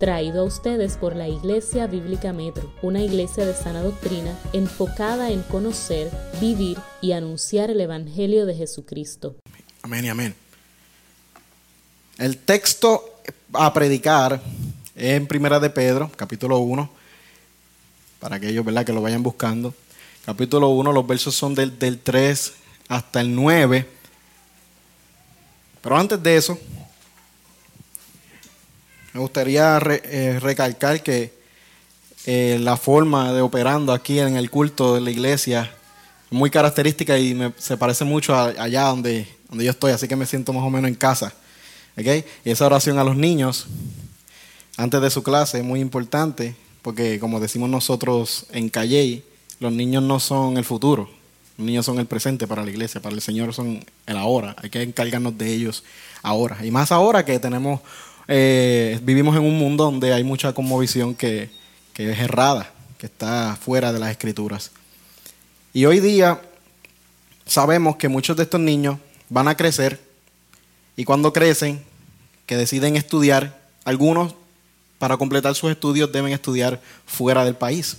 traído a ustedes por la Iglesia Bíblica Metro, una iglesia de sana doctrina enfocada en conocer, vivir y anunciar el Evangelio de Jesucristo. Amén y amén. El texto a predicar en Primera de Pedro, capítulo 1, para aquellos ¿verdad? que lo vayan buscando. Capítulo 1, los versos son del, del 3 hasta el 9. Pero antes de eso, me gustaría eh, recalcar que eh, la forma de operando aquí en el culto de la iglesia es muy característica y se parece mucho allá donde, donde yo estoy, así que me siento más o menos en casa. ¿okay? Y esa oración a los niños antes de su clase es muy importante porque como decimos nosotros en Calle, los niños no son el futuro, los niños son el presente para la iglesia, para el Señor son el ahora, hay que encargarnos de ellos ahora. Y más ahora que tenemos eh, vivimos en un mundo donde hay mucha conmovisión que, que es errada, que está fuera de las escrituras. Y hoy día sabemos que muchos de estos niños van a crecer y cuando crecen, que deciden estudiar, algunos para completar sus estudios deben estudiar fuera del país.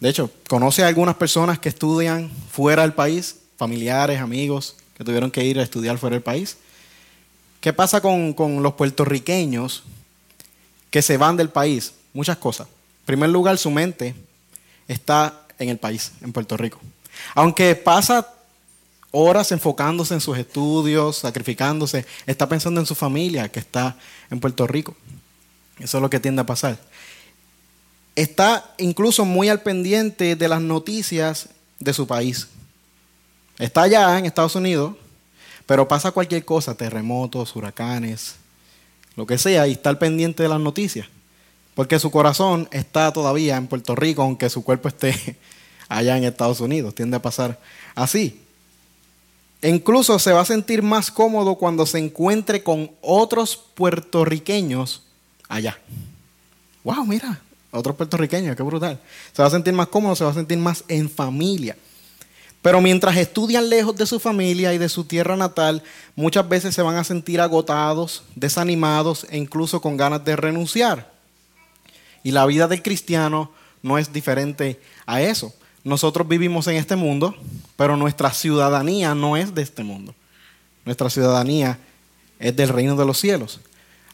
De hecho, conoce a algunas personas que estudian fuera del país, familiares, amigos, que tuvieron que ir a estudiar fuera del país. ¿Qué pasa con, los puertorriqueños que se van del país? Muchas cosas. En primer lugar, su mente está en el país, en Puerto Rico. Aunque pasa horas enfocándose en sus estudios, sacrificándose, está pensando en su familia que está en Puerto Rico. Eso es lo que tiende a pasar. Está incluso muy al pendiente de las noticias de su país. Está allá en Estados Unidos, pero pasa cualquier cosa, terremotos, huracanes, lo que sea, y está al pendiente de las noticias. Porque su corazón está todavía en Puerto Rico, aunque su cuerpo esté allá en Estados Unidos. Tiende a pasar así. Incluso se va a sentir más cómodo cuando se encuentre con otros puertorriqueños allá. ¡Wow! Mira, otros puertorriqueños, qué brutal. Se va a sentir más cómodo, se va a sentir más en familia. Pero mientras estudian lejos de su familia y de su tierra natal, muchas veces se van a sentir agotados, desanimados e incluso con ganas de renunciar. Y la vida del cristiano no es diferente a eso. Nosotros vivimos en este mundo, pero nuestra ciudadanía no es de este mundo. Nuestra ciudadanía es del reino de los cielos.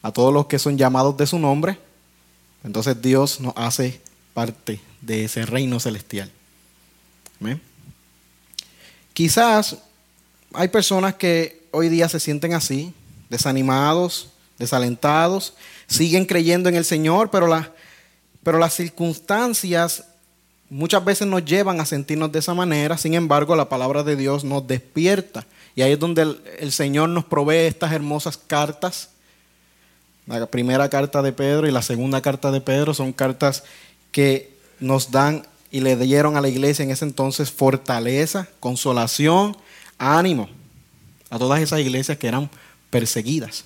A todos los que son llamados de su nombre, entonces Dios nos hace parte de ese reino celestial. Amén. Quizás hay personas que hoy día se sienten así, desanimados, desalentados, siguen creyendo en el Señor, pero, pero las circunstancias muchas veces nos llevan a sentirnos de esa manera. Sin embargo, la palabra de Dios nos despierta. Y ahí es donde el, el Señor nos provee estas hermosas cartas. La primera carta de Pedro y la segunda carta de Pedro son cartas que nos dan y le dieron a la iglesia en ese entonces fortaleza, consolación, ánimo a todas esas iglesias que eran perseguidas.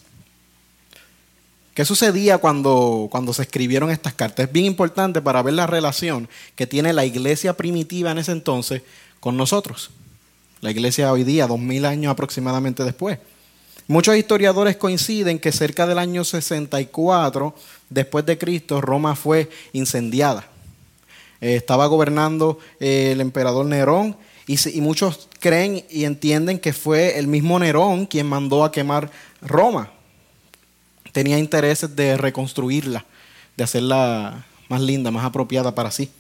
¿Qué sucedía cuando, cuando se escribieron estas cartas? Es bien importante para ver la relación que tiene la iglesia primitiva en ese entonces con nosotros. La iglesia hoy día, dos mil años aproximadamente después. Muchos historiadores coinciden que cerca del año 64 después de Cristo Roma fue incendiada. Eh, estaba gobernando eh, el emperador Nerón y, muchos creen y entienden que fue el mismo Nerón quien mandó a quemar Roma. Tenía intereses de reconstruirla, de hacerla más linda, más apropiada para sí.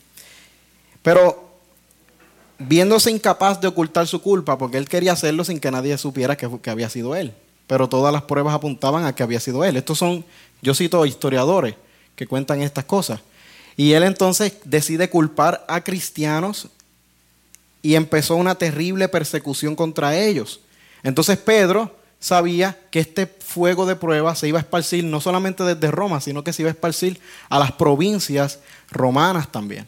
Pero viéndose incapaz de ocultar su culpa, porque él quería hacerlo sin que nadie supiera que, que, había sido él. Pero todas las pruebas apuntaban a que había sido él. Estos son, yo cito historiadores que cuentan estas cosas. Y él entonces decide culpar a cristianos y empezó una terrible persecución contra ellos. Entonces Pedro sabía que este fuego de prueba se iba a esparcir no solamente desde Roma, sino que se iba a esparcir a las provincias romanas también,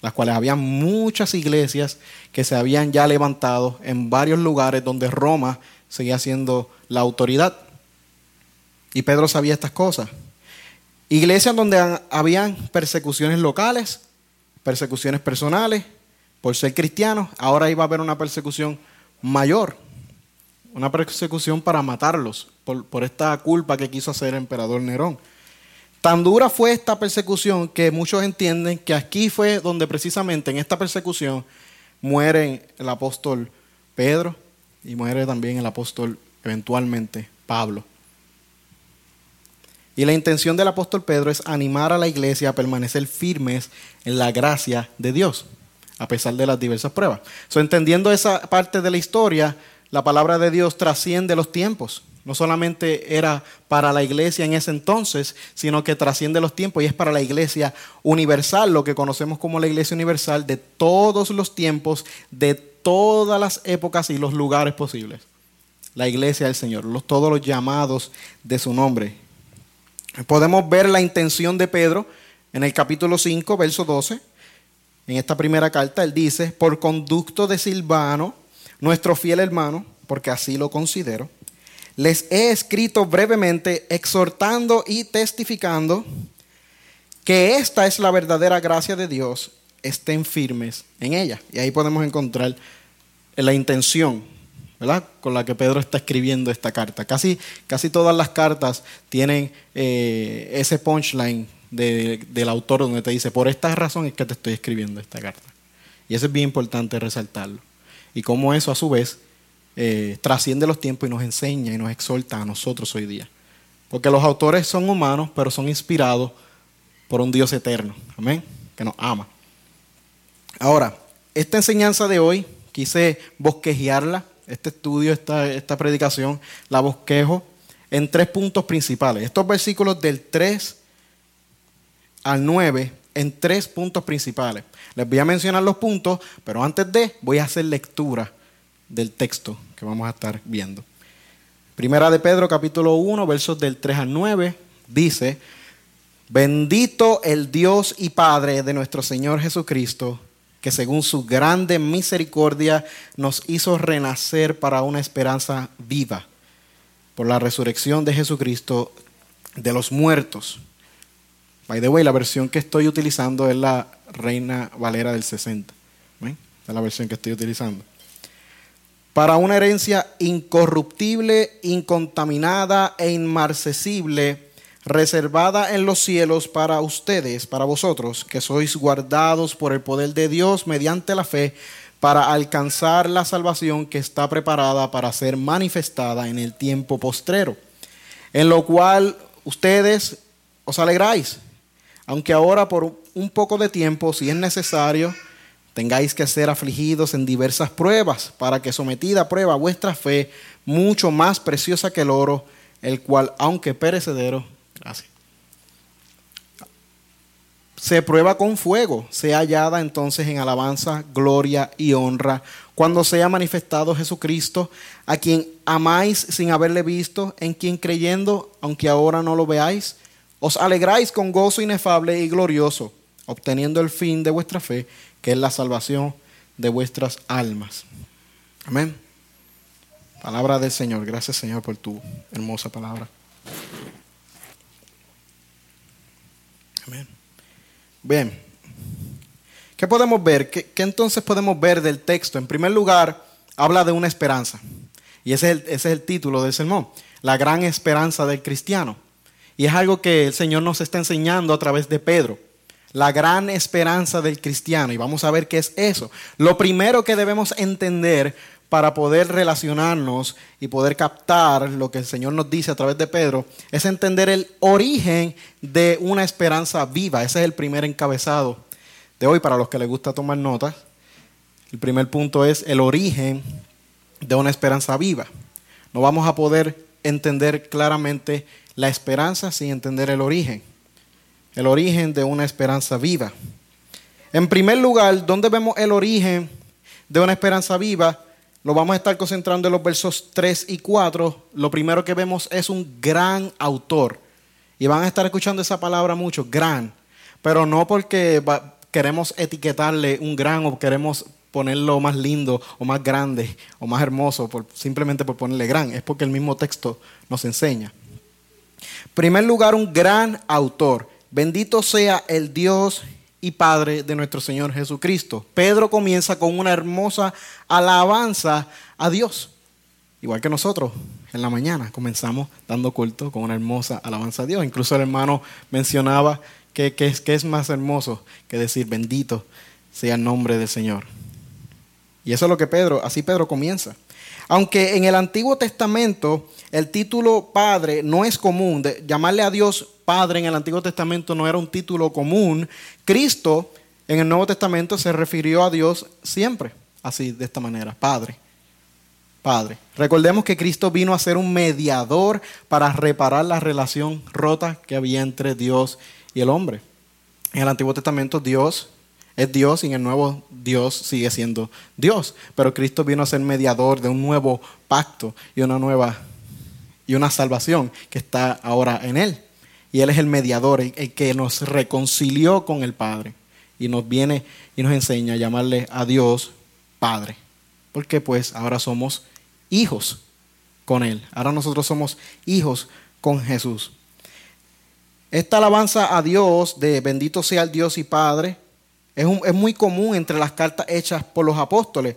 las cuales había muchas iglesias que se habían ya levantado en varios lugares donde Roma seguía siendo la autoridad. Y Pedro sabía estas cosas. Iglesias donde habían persecuciones locales, persecuciones personales, por ser cristianos, ahora iba a haber una persecución mayor, una persecución para matarlos por, esta culpa que quiso hacer el emperador Nerón. Tan dura fue esta persecución que muchos entienden que aquí fue donde precisamente en esta persecución muere el apóstol Pedro y muere también el apóstol eventualmente Pablo. Y la intención del apóstol Pedro es animar a la iglesia a permanecer firmes en la gracia de Dios, a pesar de las diversas pruebas. So, entendiendo esa parte de la historia, la palabra de Dios trasciende los tiempos. No solamente era para la iglesia en ese entonces, sino que trasciende los tiempos y es para la iglesia universal, lo que conocemos como la iglesia universal de todos los tiempos, de todas las épocas y los lugares posibles. La iglesia del Señor, todos los llamados de su nombre. Podemos ver la intención de Pedro en el capítulo 5, verso 12. En esta primera carta, él dice, por conducto de Silvano, nuestro fiel hermano, porque así lo considero les he escrito brevemente exhortando y testificando que esta es la verdadera gracia de Dios, estén firmes en ella. Y ahí podemos encontrar la intención, ¿verdad? Con la que Pedro está escribiendo esta carta. Casi, casi todas las cartas tienen eh, ese punchline del autor donde te dice, por esta razón es que te estoy escribiendo esta carta. Y eso es bien importante resaltarlo. Y cómo eso a su vez eh, trasciende los tiempos y nos enseña y nos exhorta a nosotros hoy día. Porque los autores son humanos, pero son inspirados por un Dios eterno, amén, que nos ama. Ahora, esta enseñanza de hoy, quise bosquejearla, este estudio, esta, esta predicación, la bosquejo en tres puntos principales. Estos versículos del 3 al 9 en tres puntos principales. Les voy a mencionar los puntos, pero antes de voy a hacer lectura del texto que vamos a estar viendo. Primera de Pedro capítulo 1, versos del 3 al 9, dice, bendito el Dios y Padre de nuestro Señor Jesucristo, que según su grande misericordia nos hizo renacer para una esperanza viva por la resurrección de Jesucristo de los muertos. By the way, la versión que estoy utilizando es la Reina Valera del 60. es la versión que estoy utilizando para una herencia incorruptible, incontaminada e inmarcesible, reservada en los cielos para ustedes, para vosotros, que sois guardados por el poder de Dios mediante la fe, para alcanzar la salvación que está preparada para ser manifestada en el tiempo postrero, en lo cual ustedes os alegráis, aunque ahora por un poco de tiempo, si es necesario, tengáis que ser afligidos en diversas pruebas, para que sometida a prueba vuestra fe, mucho más preciosa que el oro, el cual, aunque perecedero, se prueba con fuego, sea hallada entonces en alabanza, gloria y honra, cuando sea manifestado Jesucristo, a quien amáis sin haberle visto, en quien creyendo, aunque ahora no lo veáis, os alegráis con gozo inefable y glorioso, obteniendo el fin de vuestra fe, que es la salvación de vuestras almas. Amén. Palabra del Señor. Gracias Señor por tu hermosa palabra. Amén. Bien. ¿Qué podemos ver? ¿Qué, entonces podemos ver del texto? En primer lugar, habla de una esperanza. Y ese es, el, ese es el título del sermón. La gran esperanza del cristiano. Y es algo que el Señor nos está enseñando a través de Pedro la gran esperanza del cristiano. Y vamos a ver qué es eso. Lo primero que debemos entender para poder relacionarnos y poder captar lo que el Señor nos dice a través de Pedro es entender el origen de una esperanza viva. Ese es el primer encabezado de hoy para los que les gusta tomar notas. El primer punto es el origen de una esperanza viva. No vamos a poder entender claramente la esperanza sin entender el origen el origen de una esperanza viva. En primer lugar, ¿dónde vemos el origen de una esperanza viva? Lo vamos a estar concentrando en los versos 3 y 4. Lo primero que vemos es un gran autor. Y van a estar escuchando esa palabra mucho, gran. Pero no porque queremos etiquetarle un gran o queremos ponerlo más lindo o más grande o más hermoso, simplemente por ponerle gran. Es porque el mismo texto nos enseña. En primer lugar, un gran autor. Bendito sea el Dios y Padre de nuestro Señor Jesucristo. Pedro comienza con una hermosa alabanza a Dios, igual que nosotros. en la mañana. Comenzamos dando culto con una hermosa alabanza a Dios. Incluso el hermano mencionaba que, que, es, que es más hermoso que decir bendito sea el nombre del Señor. Y eso es lo que Pedro, así Pedro comienza. Aunque en el Antiguo Testamento el título Padre no es común, de llamarle a Dios Padre en el Antiguo Testamento no era un título común, Cristo en el Nuevo Testamento se refirió a Dios siempre, así, de esta manera, Padre. Padre. Recordemos que Cristo vino a ser un mediador para reparar la relación rota que había entre Dios y el hombre. En el Antiguo Testamento Dios es Dios y en el nuevo Dios sigue siendo Dios. Pero Cristo vino a ser mediador de un nuevo pacto y una nueva y una salvación que está ahora en Él. Y Él es el mediador, el, que nos reconcilió con el Padre. Y nos viene y nos enseña a llamarle a Dios Padre. Porque pues ahora somos hijos con Él. Ahora nosotros somos hijos con Jesús. Esta alabanza a Dios de bendito sea el Dios y Padre es, muy común entre las cartas hechas por los apóstoles.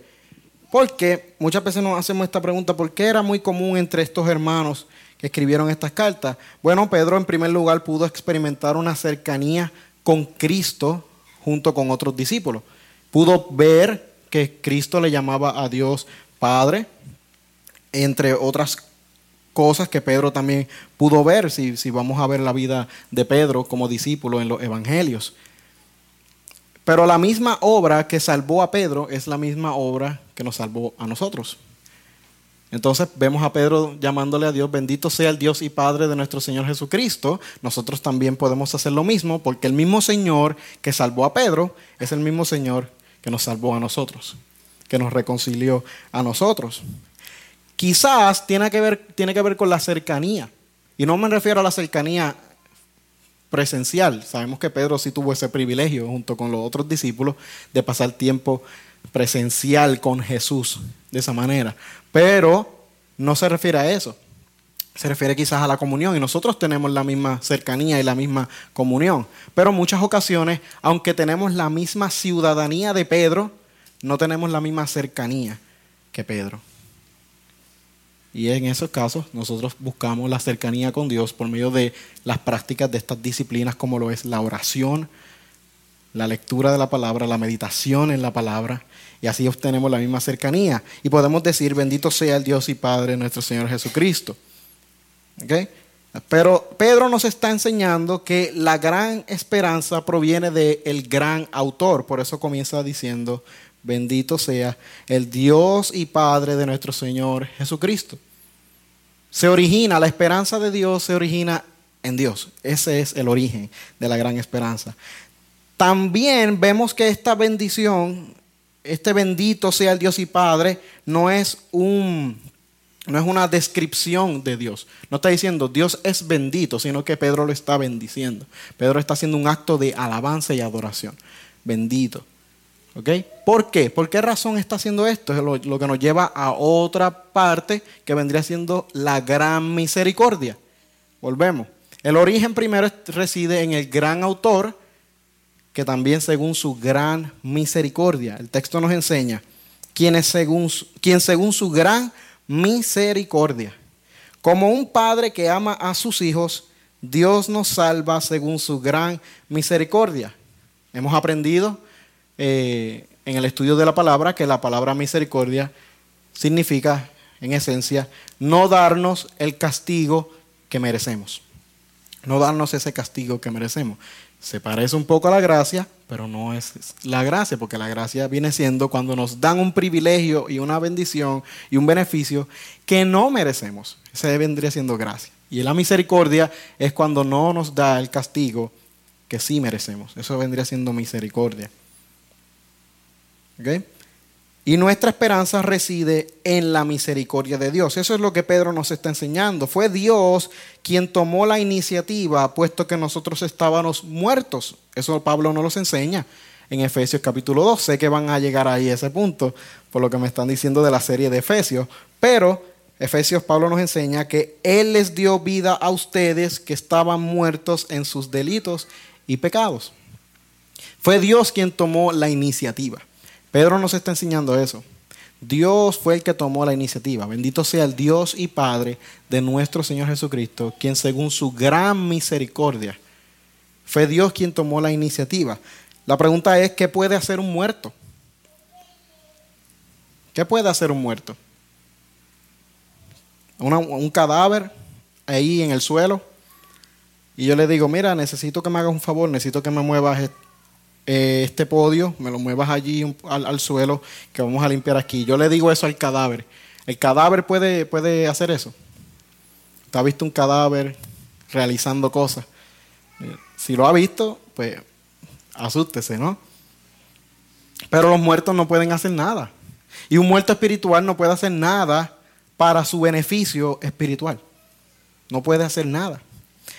Porque muchas veces nos hacemos esta pregunta, ¿por qué era muy común entre estos hermanos escribieron estas cartas? Bueno, Pedro en primer lugar pudo experimentar una cercanía con Cristo junto con otros discípulos. Pudo ver que Cristo le llamaba a Dios Padre, entre otras cosas que Pedro también pudo ver, si, si vamos a ver la vida de Pedro como discípulo en los evangelios. Pero la misma obra que salvó a Pedro es la misma obra que nos salvó a nosotros. Entonces vemos a Pedro llamándole a Dios, bendito sea el Dios y Padre de nuestro Señor Jesucristo. Nosotros también podemos hacer lo mismo porque el mismo Señor que salvó a Pedro es el mismo Señor que nos salvó a nosotros, que nos reconcilió a nosotros. Quizás tiene que ver, tiene que ver con la cercanía. Y no me refiero a la cercanía presencial. Sabemos que Pedro sí tuvo ese privilegio junto con los otros discípulos de pasar tiempo presencial con Jesús de esa manera. Pero no se refiere a eso. Se refiere quizás a la comunión y nosotros tenemos la misma cercanía y la misma comunión. Pero muchas ocasiones, aunque tenemos la misma ciudadanía de Pedro, no tenemos la misma cercanía que Pedro. Y en esos casos nosotros buscamos la cercanía con Dios por medio de las prácticas de estas disciplinas como lo es la oración, la lectura de la palabra, la meditación en la palabra, y así obtenemos la misma cercanía. Y podemos decir, bendito sea el Dios y Padre nuestro Señor Jesucristo. Pero Pedro nos está enseñando que la gran esperanza proviene del gran autor, por eso comienza diciendo, Bendito sea el Dios y Padre de nuestro Señor Jesucristo. Se origina, la esperanza de Dios se origina en Dios. Ese es el origen de la gran esperanza. También vemos que esta bendición, este bendito sea el Dios y Padre, no es un no es una descripción de Dios. No está diciendo Dios es bendito, sino que Pedro lo está bendiciendo. Pedro está haciendo un acto de alabanza y adoración. Bendito. ¿Por qué? ¿Por qué razón está haciendo esto? Es lo, que nos lleva a otra parte que vendría siendo la gran misericordia. Volvemos. El origen primero reside en el gran autor, que también según su gran misericordia. El texto nos enseña quien, según, quien según su gran misericordia, como un padre que ama a sus hijos, Dios nos salva según su gran misericordia. Hemos aprendido eh, en el estudio de la palabra que la palabra misericordia significa, en esencia, no darnos el castigo que merecemos. No darnos ese castigo que merecemos. Se parece un poco a la gracia, pero no es la gracia, porque la gracia viene siendo cuando nos dan un privilegio y una bendición y un beneficio que no merecemos. Ese vendría siendo gracia. Y la misericordia es cuando no nos da el castigo que sí merecemos. Eso vendría siendo misericordia. Y nuestra esperanza reside en la misericordia de Dios. Eso es lo que Pedro nos está enseñando. Fue Dios quien tomó la iniciativa, puesto que nosotros estábamos muertos. Eso Pablo nos lo enseña en Efesios capítulo 2. Sé que van a llegar ahí a ese punto, por lo que me están diciendo de la serie de Efesios. Pero Efesios Pablo nos enseña que Él les dio vida a ustedes que estaban muertos en sus delitos y pecados. Fue Dios quien tomó la iniciativa. Pedro nos está enseñando eso. Dios fue el que tomó la iniciativa. Bendito sea el Dios y Padre de nuestro Señor Jesucristo, quien según su gran misericordia, fue Dios quien tomó la iniciativa. La pregunta es, ¿qué puede hacer un muerto? ¿Qué puede hacer un muerto? un cadáver ahí en el suelo. Y yo le digo, mira, necesito que me hagas un favor, necesito que me muevas eh, este podio, me lo muevas allí al, suelo, que vamos a limpiar aquí. Yo le digo eso al cadáver. ¿El cadáver puede, puede hacer eso? ¿Te ha visto un cadáver realizando cosas? Si lo ha visto, pues asústese, ¿no? Pero los muertos no pueden hacer nada. Y un muerto espiritual no puede hacer nada para su beneficio espiritual. No puede hacer nada.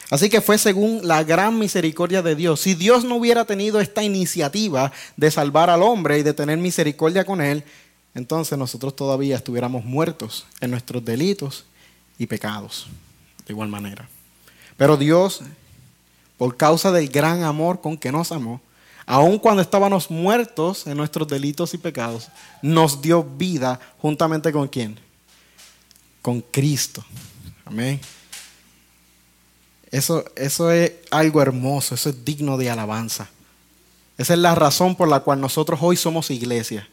Así que fue según la gran misericordia de Dios. Si Dios no hubiera tenido esta iniciativa de salvar al hombre y de tener misericordia con él, entonces nosotros todavía estuviéramos muertos en nuestros delitos y pecados, de igual manera. Pero Dios, por causa del gran amor con que nos amó, aun cuando estábamos muertos en nuestros delitos y pecados, nos dio vida juntamente con quién? Con Cristo. Amén. Eso, eso es algo hermoso, eso es digno de alabanza. Esa es la razón por la cual nosotros hoy somos iglesia.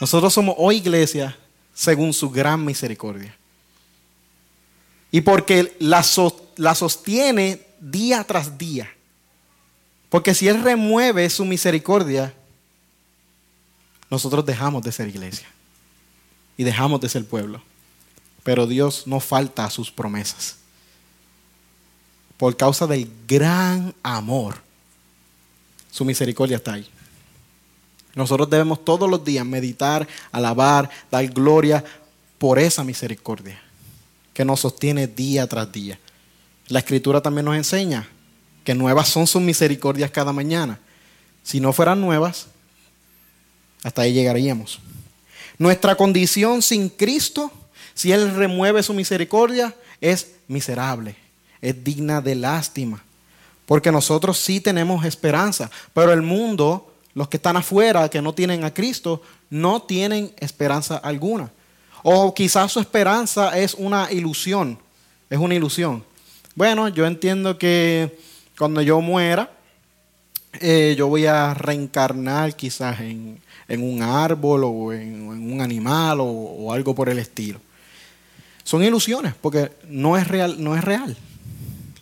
Nosotros somos hoy iglesia según su gran misericordia. Y porque la, la sostiene día tras día. Porque si Él remueve su misericordia, nosotros dejamos de ser iglesia. Y dejamos de ser pueblo. Pero Dios no falta a sus promesas por causa del gran amor, su misericordia está ahí. Nosotros debemos todos los días meditar, alabar, dar gloria por esa misericordia que nos sostiene día tras día. La escritura también nos enseña que nuevas son sus misericordias cada mañana. Si no fueran nuevas, hasta ahí llegaríamos. Nuestra condición sin Cristo, si Él remueve su misericordia, es miserable es digna de lástima. Porque nosotros sí tenemos esperanza, pero el mundo, los que están afuera, que no tienen a Cristo, no tienen esperanza alguna. O quizás su esperanza es una ilusión, es una ilusión. Bueno, yo entiendo que cuando yo muera, eh, yo voy a reencarnar quizás en, un árbol o en, un animal o, o, algo por el estilo. Son ilusiones porque no es real, no es real.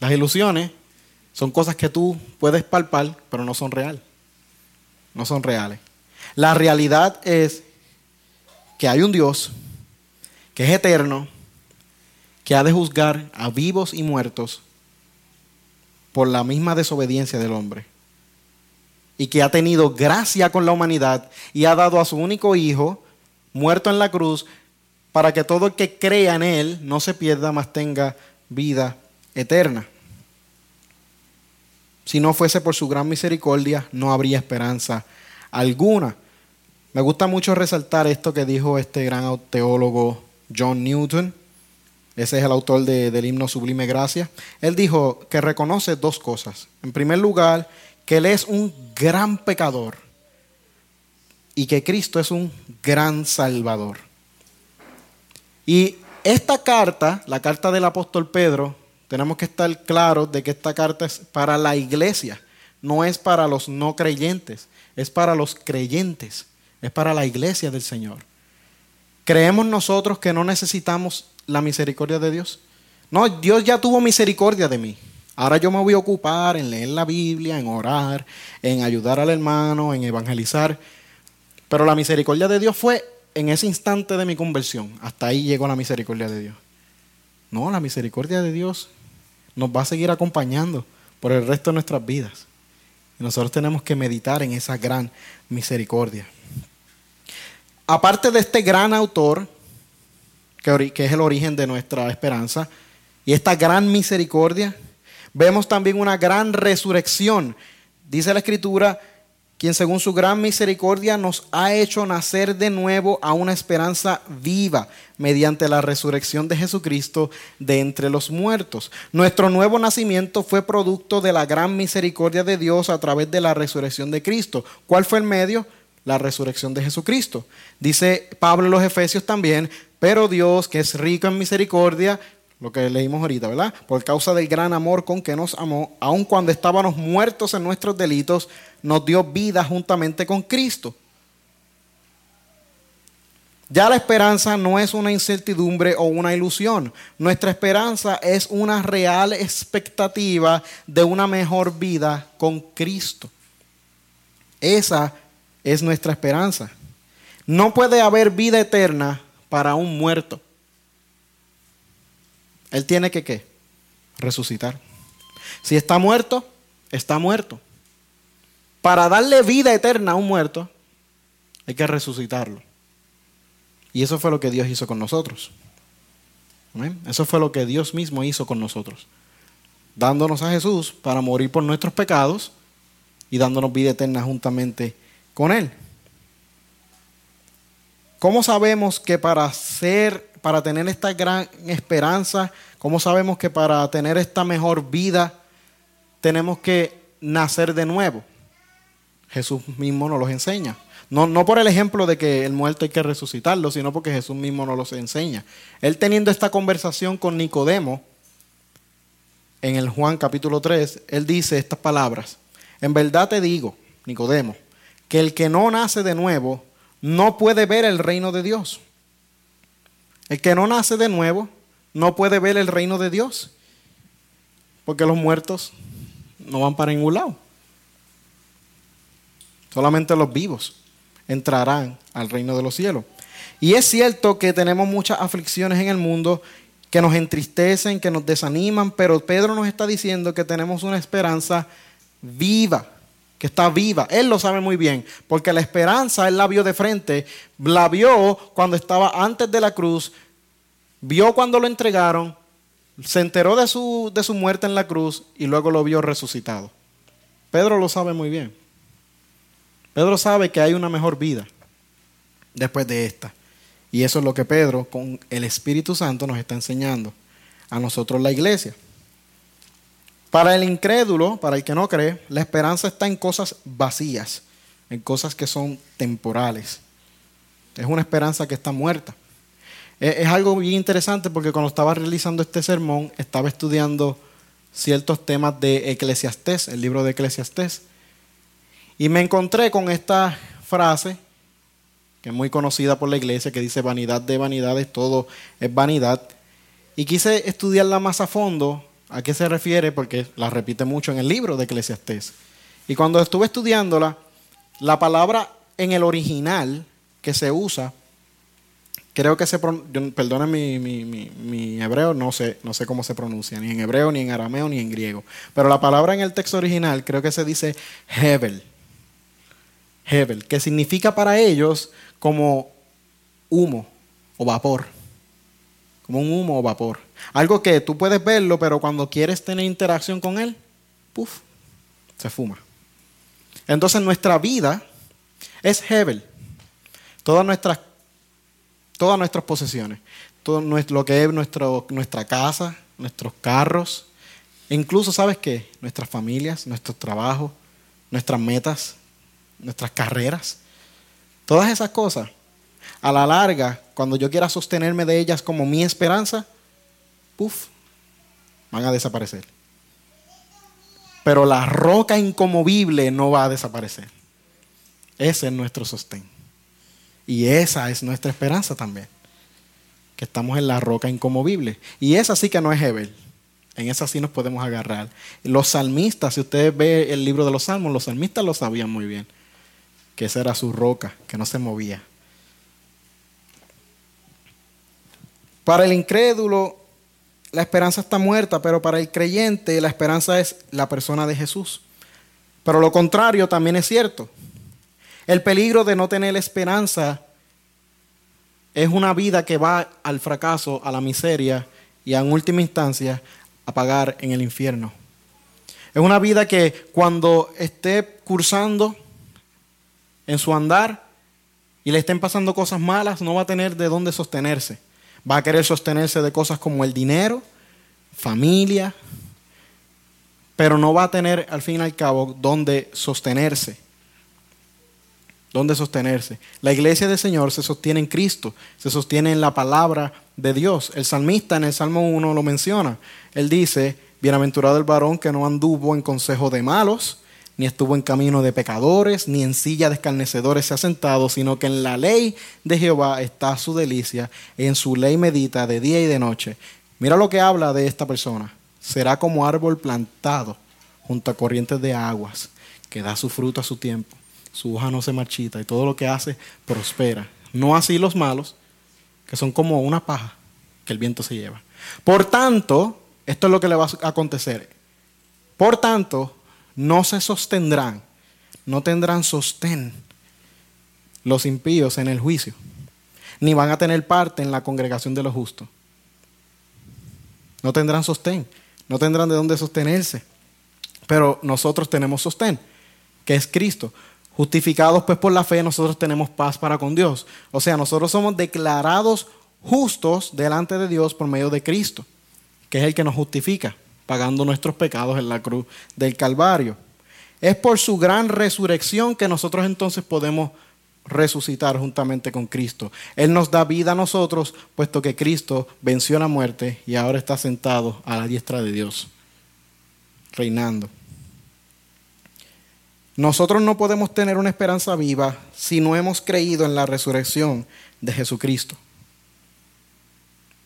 Las ilusiones son cosas que tú puedes palpar, pero no son reales. No son reales. La realidad es que hay un Dios que es eterno, que ha de juzgar a vivos y muertos por la misma desobediencia del hombre. Y que ha tenido gracia con la humanidad y ha dado a su único hijo, muerto en la cruz, para que todo el que crea en él no se pierda, mas tenga vida eterna. Si no fuese por su gran misericordia, no habría esperanza alguna. Me gusta mucho resaltar esto que dijo este gran teólogo John Newton. Ese es el autor del himno Sublime Gracia. Él dijo que reconoce dos cosas. En primer lugar, que Él es un gran pecador y que Cristo es un gran salvador. Y esta carta, la carta del apóstol Pedro, tenemos que estar claros de que esta carta es para la iglesia, no es para los no creyentes, es para los creyentes, es para la iglesia del Señor. ¿Creemos nosotros que no necesitamos la misericordia de Dios? No, Dios ya tuvo misericordia de mí. Ahora yo me voy a ocupar en leer la Biblia, en orar, en ayudar al hermano, en evangelizar. Pero la misericordia de Dios fue en ese instante de mi conversión. Hasta ahí llegó la misericordia de Dios. No, la misericordia de Dios nos va a seguir acompañando por el resto de nuestras vidas. Y nosotros tenemos que meditar en esa gran misericordia. Aparte de este gran autor, que es el origen de nuestra esperanza, y esta gran misericordia, vemos también una gran resurrección. Dice la escritura quien según su gran misericordia nos ha hecho nacer de nuevo a una esperanza viva mediante la resurrección de Jesucristo de entre los muertos. Nuestro nuevo nacimiento fue producto de la gran misericordia de Dios a través de la resurrección de Cristo. ¿Cuál fue el medio? la resurrección de Jesucristo. Dice Pablo en los Efesios también, pero Dios, que es rico en misericordia, lo que leímos ahorita, ¿verdad? Por causa del gran amor con que nos amó, aun cuando estábamos muertos en nuestros delitos, nos dio vida juntamente con Cristo. Ya la esperanza no es una incertidumbre o una ilusión. Nuestra esperanza es una real expectativa de una mejor vida con Cristo. Esa es nuestra esperanza. No puede haber vida eterna para un muerto. Él tiene que qué? Resucitar. Si está muerto, está muerto. Para darle vida eterna a un muerto, hay que resucitarlo. Y eso fue lo que Dios hizo con nosotros. Eso fue lo que Dios mismo hizo con nosotros. Dándonos a Jesús para morir por nuestros pecados y dándonos vida eterna juntamente con Él. ¿Cómo sabemos que para ser, para tener esta gran esperanza, cómo sabemos que para tener esta mejor vida tenemos que nacer de nuevo? Jesús mismo nos los enseña. No, por el ejemplo de que el muerto hay que resucitarlo, sino porque Jesús mismo nos lo enseña. Él teniendo esta conversación con Nicodemo, en el Juan capítulo 3, él dice estas palabras. En verdad te digo, Nicodemo, que el que no nace de nuevo no puede ver el reino de Dios. El que no nace de nuevo no puede ver el reino de Dios. Porque los muertos no van para ningún lado. Solamente los vivos entrarán al reino de los cielos. Y es cierto que tenemos muchas aflicciones en el mundo que nos entristecen, que nos desaniman, pero Pedro nos está diciendo que tenemos una esperanza viva, que está viva. Él lo sabe muy bien, porque la esperanza él la vio de frente, la vio cuando estaba antes de la cruz, vio cuando lo entregaron, se enteró de su, de su muerte en la cruz y luego lo vio resucitado. Pedro lo sabe muy bien. Pedro sabe que hay una mejor vida después de esta. Y eso es lo que Pedro con el Espíritu Santo nos está enseñando a nosotros la iglesia. Para el incrédulo, para el que no cree, la esperanza está en cosas vacías, en cosas que son temporales. Es una esperanza que está muerta. Es, algo bien interesante porque cuando estaba realizando este sermón, estaba estudiando ciertos temas de Eclesiastés, el libro de Eclesiastés. Y me encontré con esta frase, que es muy conocida por la iglesia, que dice vanidad de vanidades, todo es vanidad. Y quise estudiarla más a fondo, a qué se refiere, porque la repite mucho en el libro de Eclesiastés. Y cuando estuve estudiándola, la palabra en el original que se usa, creo que se perdona mi, mi, mi, hebreo, no sé, no sé cómo se pronuncia, ni en hebreo, ni en arameo, ni en griego. Pero la palabra en el texto original creo que se dice Hebel. Hebel, que significa para ellos como humo o vapor. Como un humo o vapor. Algo que tú puedes verlo, pero cuando quieres tener interacción con él, puff, se fuma. Entonces nuestra vida es Hebel. Todas nuestras, todas nuestras posesiones. Todo lo que es nuestro, nuestra casa, nuestros carros. incluso, ¿sabes qué? Nuestras familias, nuestros trabajos, nuestras metas, nuestras carreras, todas esas cosas, a la larga, cuando yo quiera sostenerme de ellas como mi esperanza, puff, van a desaparecer. Pero la roca incomovible no va a desaparecer. Ese es nuestro sostén. Y esa es nuestra esperanza también. Que estamos en la roca incomovible. Y esa sí que no es Hebel. En esa sí nos podemos agarrar. Los salmistas, si ustedes ven el libro de los salmos, los salmistas lo sabían muy bien que esa era su roca, que no se movía. Para el incrédulo, la esperanza está muerta, pero para el creyente la esperanza es la persona de Jesús. Pero lo contrario también es cierto. El peligro de no tener esperanza es una vida que va al fracaso, a la miseria y en última instancia a pagar en el infierno. Es una vida que cuando esté cursando en su andar y le estén pasando cosas malas, no va a tener de dónde sostenerse. Va a querer sostenerse de cosas como el dinero, familia, pero no va a tener al fin y al cabo dónde sostenerse. dónde sostenerse. La iglesia del Señor se sostiene en Cristo, se sostiene en la palabra de Dios. El salmista en el Salmo 1 lo menciona. Él dice, bienaventurado el varón que no anduvo en consejo de malos, ni estuvo en camino de pecadores, ni en silla de escarnecedores se ha sentado, sino que en la ley de Jehová está su delicia, en su ley medita de día y de noche. Mira lo que habla de esta persona. Será como árbol plantado junto a corrientes de aguas, que da su fruto a su tiempo su hoja no se marchita y todo lo que hace prospera. No así los malos, que son como una paja que el viento se lleva. Por tanto, esto es lo que le va a acontecer. Por tanto, no se sostendrán, no tendrán sostén los impíos en el juicio, ni van a tener parte en la congregación de los justos. No tendrán sostén, no tendrán de dónde sostenerse. Pero nosotros tenemos sostén, que es Cristo. Justificados pues por la fe, nosotros tenemos paz para con Dios. O sea, nosotros somos declarados justos delante de Dios por medio de Cristo, que es el que nos justifica, pagando nuestros pecados en la cruz del Calvario. Es por su gran resurrección que nosotros entonces podemos resucitar juntamente con Cristo. Él nos da vida a nosotros, puesto que Cristo venció la muerte y ahora está sentado a la diestra de Dios, reinando. Nosotros no podemos tener una esperanza viva si no hemos creído en la resurrección de Jesucristo.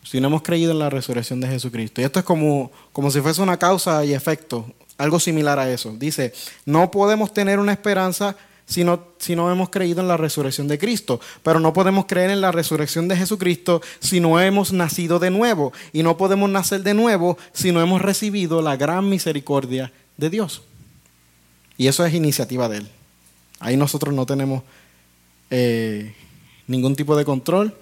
Si no hemos creído en la resurrección de Jesucristo. Y esto es como, como si fuese una causa y efecto, algo similar a eso. Dice, no podemos tener una esperanza si no, si no hemos creído en la resurrección de Cristo. Pero no podemos creer en la resurrección de Jesucristo si no hemos nacido de nuevo. Y no podemos nacer de nuevo si no hemos recibido la gran misericordia de Dios. Y eso es iniciativa de Él. Ahí nosotros no tenemos eh, ningún tipo de control,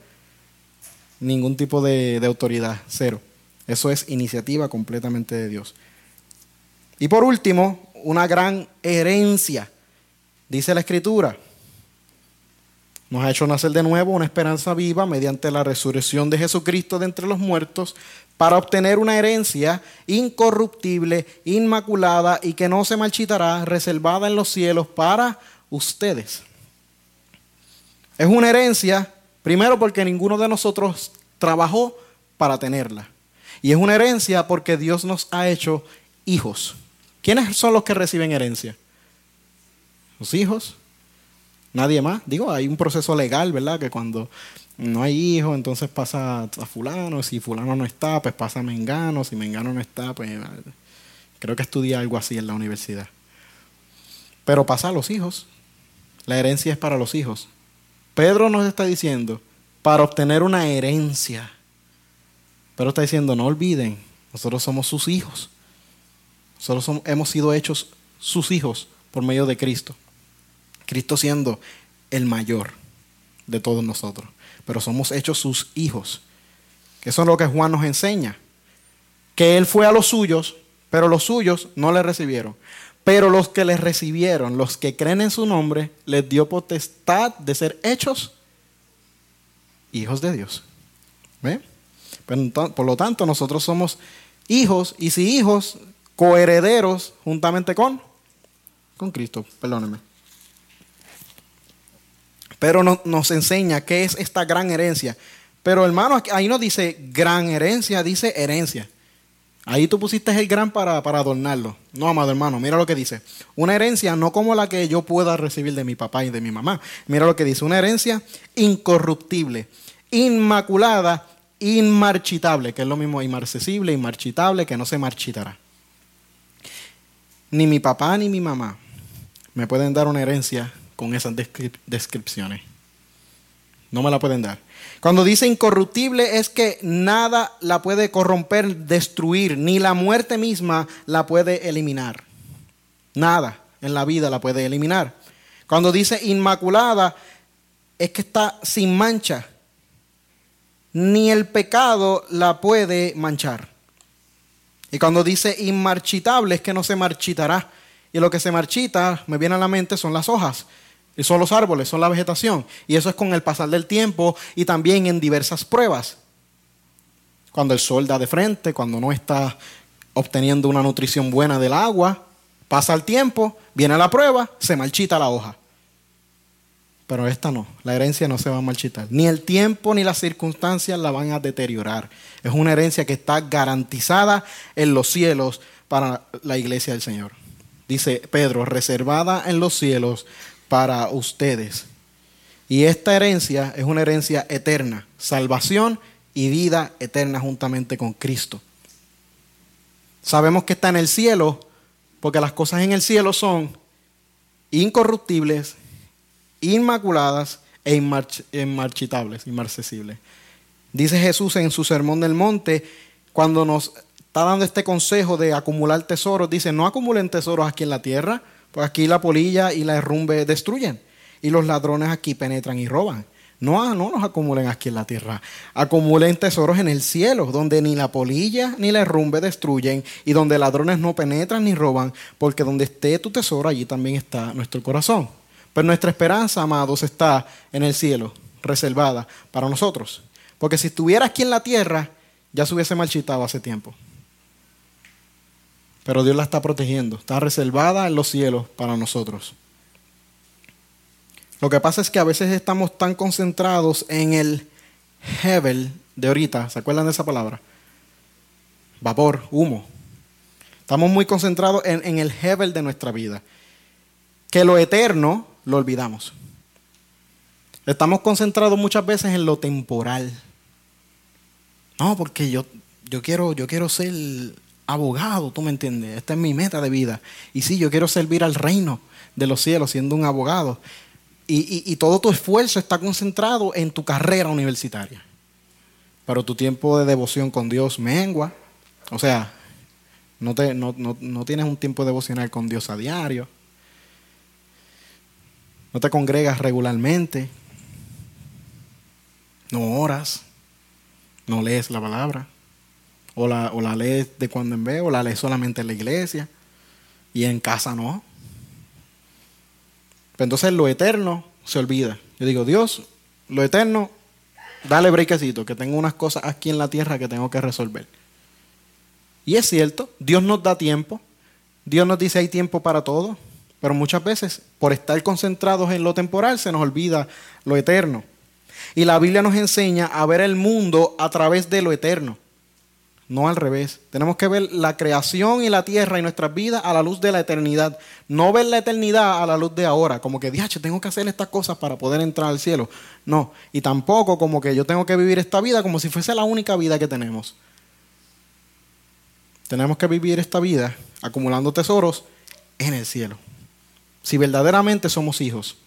ningún tipo de, de autoridad, cero. Eso es iniciativa completamente de Dios. Y por último, una gran herencia, dice la Escritura. Nos ha hecho nacer de nuevo una esperanza viva mediante la resurrección de Jesucristo de entre los muertos para obtener una herencia incorruptible, inmaculada y que no se marchitará, reservada en los cielos para ustedes. Es una herencia, primero porque ninguno de nosotros trabajó para tenerla. Y es una herencia porque Dios nos ha hecho hijos. ¿Quiénes son los que reciben herencia? Los hijos. Nadie más. Digo, hay un proceso legal, ¿verdad? Que cuando no hay hijos, entonces pasa a fulano, si fulano no está, pues pasa a Mengano, si Mengano no está, pues creo que estudia algo así en la universidad. Pero pasa a los hijos, la herencia es para los hijos. Pedro nos está diciendo, para obtener una herencia, pero está diciendo, no olviden, nosotros somos sus hijos, nosotros hemos sido hechos sus hijos por medio de Cristo, Cristo siendo el mayor de todos nosotros pero somos hechos sus hijos. Eso es lo que Juan nos enseña. Que él fue a los suyos, pero los suyos no le recibieron. Pero los que le recibieron, los que creen en su nombre, les dio potestad de ser hechos hijos de Dios. Por lo tanto, nosotros somos hijos y si hijos, coherederos juntamente con, con Cristo. Perdóneme pero nos enseña qué es esta gran herencia. Pero hermano, ahí no dice gran herencia, dice herencia. Ahí tú pusiste el gran para, para adornarlo. No, amado hermano, mira lo que dice. Una herencia no como la que yo pueda recibir de mi papá y de mi mamá. Mira lo que dice. Una herencia incorruptible, inmaculada, inmarchitable, que es lo mismo inmarcesible, inmarchitable, que no se marchitará. Ni mi papá ni mi mamá me pueden dar una herencia con esas descripciones. No me la pueden dar. Cuando dice incorruptible es que nada la puede corromper, destruir, ni la muerte misma la puede eliminar. Nada en la vida la puede eliminar. Cuando dice inmaculada es que está sin mancha. Ni el pecado la puede manchar. Y cuando dice inmarchitable es que no se marchitará. Y lo que se marchita, me viene a la mente, son las hojas. Y son los árboles, son la vegetación. Y eso es con el pasar del tiempo y también en diversas pruebas. Cuando el sol da de frente, cuando no está obteniendo una nutrición buena del agua, pasa el tiempo, viene la prueba, se marchita la hoja. Pero esta no, la herencia no se va a marchitar. Ni el tiempo ni las circunstancias la van a deteriorar. Es una herencia que está garantizada en los cielos para la iglesia del Señor. Dice Pedro, reservada en los cielos para ustedes. Y esta herencia es una herencia eterna, salvación y vida eterna juntamente con Cristo. Sabemos que está en el cielo porque las cosas en el cielo son incorruptibles, inmaculadas e inmarchitables, inmarcesibles. Dice Jesús en su sermón del monte, cuando nos está dando este consejo de acumular tesoros, dice, no acumulen tesoros aquí en la tierra, pues aquí la polilla y la herrumbe destruyen, y los ladrones aquí penetran y roban. No, no nos acumulen aquí en la tierra. Acumulen tesoros en el cielo, donde ni la polilla ni la herrumbe destruyen y donde ladrones no penetran ni roban, porque donde esté tu tesoro, allí también está nuestro corazón. Pero nuestra esperanza, amados, está en el cielo, reservada para nosotros. Porque si estuviera aquí en la tierra, ya se hubiese marchitado hace tiempo. Pero Dios la está protegiendo, está reservada en los cielos para nosotros. Lo que pasa es que a veces estamos tan concentrados en el Hebel de ahorita, ¿se acuerdan de esa palabra? Vapor, humo. Estamos muy concentrados en, en el Hebel de nuestra vida. Que lo eterno lo olvidamos. Estamos concentrados muchas veces en lo temporal. No, porque yo, yo, quiero, yo quiero ser abogado, tú me entiendes. Esta es mi meta de vida. Y sí, yo quiero servir al reino de los cielos siendo un abogado. Y, y, todo tu esfuerzo está concentrado en tu carrera universitaria. Pero tu tiempo de devoción con Dios mengua. O sea, no, te, no, no, no tienes un tiempo devocional con Dios a diario no te congregas regularmente, no oras, no lees la palabra, o la, o la lees de cuando en vez, o la lees solamente en la iglesia, y en casa no. entonces lo eterno se olvida. Yo digo, Dios, lo eterno, dale brequecito, que tengo unas cosas aquí en la tierra que tengo que resolver. Y es cierto, Dios nos da tiempo, Dios nos dice hay tiempo para todo. Pero muchas veces, por estar concentrados en lo temporal, se nos olvida lo eterno. Y la Biblia nos enseña a ver el mundo a través de lo eterno, no al revés. Tenemos que ver la creación y la tierra y nuestras vidas a la luz de la eternidad. No ver la eternidad a la luz de ahora, como que, diache, tengo que hacer estas cosas para poder entrar al cielo. No, y tampoco como que yo tengo que vivir esta vida como si fuese la única vida que tenemos. Tenemos que vivir esta vida acumulando tesoros en el cielo. Si verdaderamente somos hijos.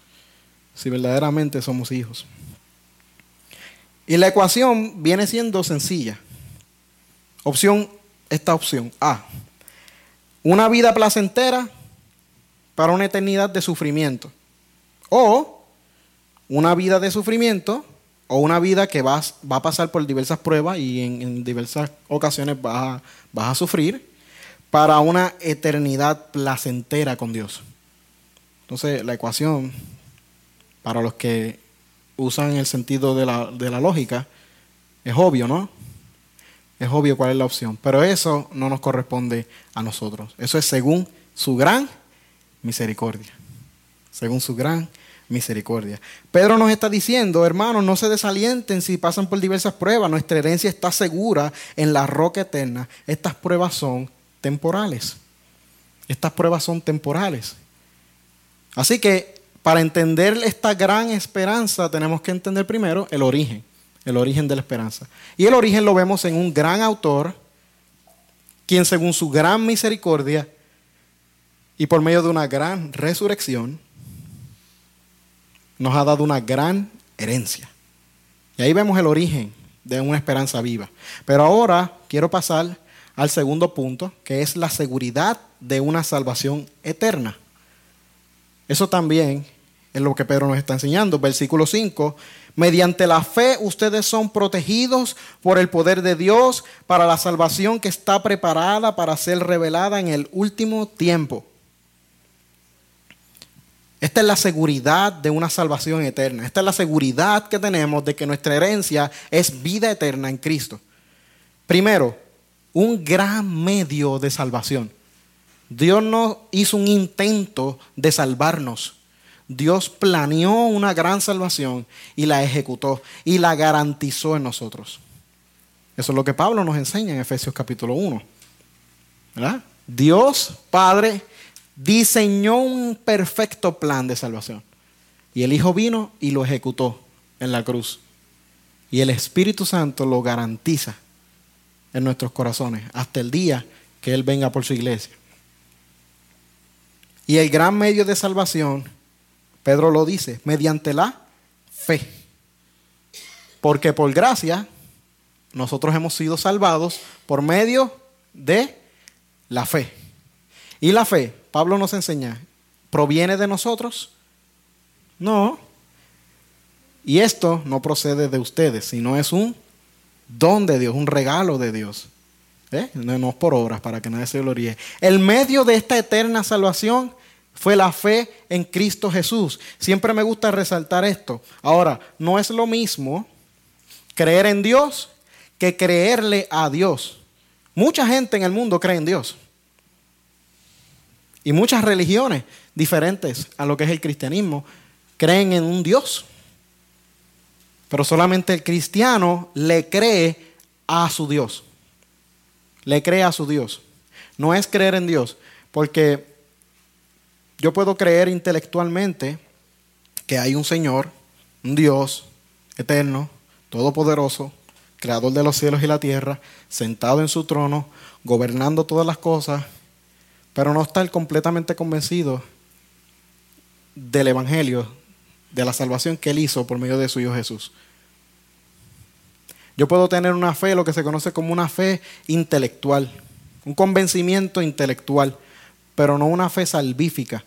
Si verdaderamente somos hijos. Y la ecuación viene siendo sencilla. Opción, esta opción A. Una vida placentera para una eternidad de sufrimiento. O una vida de sufrimiento o una vida que va a pasar por diversas pruebas y en, diversas ocasiones vas vas a sufrir para una eternidad placentera con Dios. Entonces, la ecuación, para los que usan el sentido de la, de la lógica, es obvio, ¿no? Es obvio cuál es la opción. Pero eso no nos corresponde a nosotros. Eso es según su gran misericordia. Según su gran misericordia. Pedro nos está diciendo, hermanos, no se desalienten si pasan por diversas pruebas. Nuestra herencia está segura en la roca eterna. Estas pruebas son temporales. Estas pruebas son temporales. Así que para entender esta gran esperanza tenemos que entender primero el origen, el origen de la esperanza. Y el origen lo vemos en un gran autor, quien según su gran misericordia y por medio de una gran resurrección, nos ha dado una gran herencia. Y ahí vemos el origen de una esperanza viva. Pero ahora quiero pasar al segundo punto, que es la seguridad de una salvación eterna. Eso también es lo que Pedro nos está enseñando. Versículo 5. Mediante la fe ustedes son protegidos por el poder de Dios para la salvación que está preparada para ser revelada en el último tiempo. Esta es la seguridad de una salvación eterna. Esta es la seguridad que tenemos de que nuestra herencia es vida eterna en Cristo. Primero, un gran medio de salvación. Dios no hizo un intento de salvarnos. Dios planeó una gran salvación y la ejecutó y la garantizó en nosotros. Eso es lo que Pablo nos enseña en Efesios capítulo 1. ¿Verdad? Dios Padre diseñó un perfecto plan de salvación. Y el Hijo vino y lo ejecutó en la cruz. Y el Espíritu Santo lo garantiza en nuestros corazones hasta el día que Él venga por su iglesia. Y el gran medio de salvación, Pedro lo dice, mediante la fe. Porque por gracia nosotros hemos sido salvados por medio de la fe. Y la fe, Pablo nos enseña, ¿proviene de nosotros? No. Y esto no procede de ustedes, sino es un don de Dios, un regalo de Dios. ¿Eh? No, es por obras, para que nadie se gloríe. El medio de esta eterna salvación fue la fe en Cristo Jesús. Siempre me gusta resaltar esto. Ahora, no es lo mismo creer en Dios que creerle a Dios. Mucha gente en el mundo cree en Dios. Y muchas religiones diferentes a lo que es el cristianismo creen en un Dios. Pero solamente el cristiano le cree a su Dios. Le cree a su Dios. No es creer en Dios. Porque yo puedo creer intelectualmente que hay un Señor, un Dios eterno, todopoderoso, creador de los cielos y la tierra, sentado en su trono, gobernando todas las cosas, pero no estar completamente convencido del Evangelio, de la salvación que Él hizo por medio de su Hijo Jesús. Yo puedo tener una fe, lo que se conoce como una fe intelectual, un convencimiento intelectual, pero no una fe salvífica,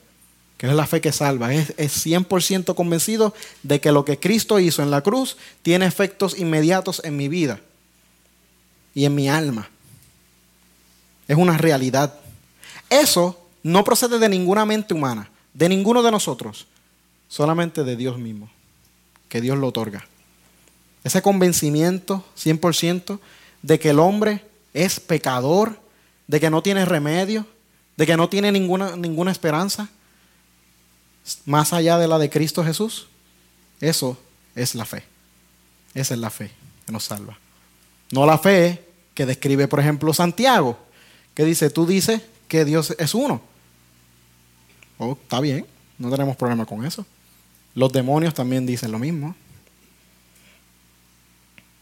que es la fe que salva. Es, es 100% convencido de que lo que Cristo hizo en la cruz tiene efectos inmediatos en mi vida y en mi alma. Es una realidad. Eso no procede de ninguna mente humana, de ninguno de nosotros solamente de Dios mismo, que Dios lo otorga. Ese convencimiento 100% de que el hombre es pecador, de que no tiene remedio, de que no tiene ninguna, ninguna esperanza, más allá de la de Cristo Jesús, eso es la fe. Esa es la fe que nos salva. No la fe que describe, por ejemplo, Santiago, que dice, tú dices que Dios es uno. Oh, está bien, no tenemos problema con eso. Los demonios también dicen lo mismo.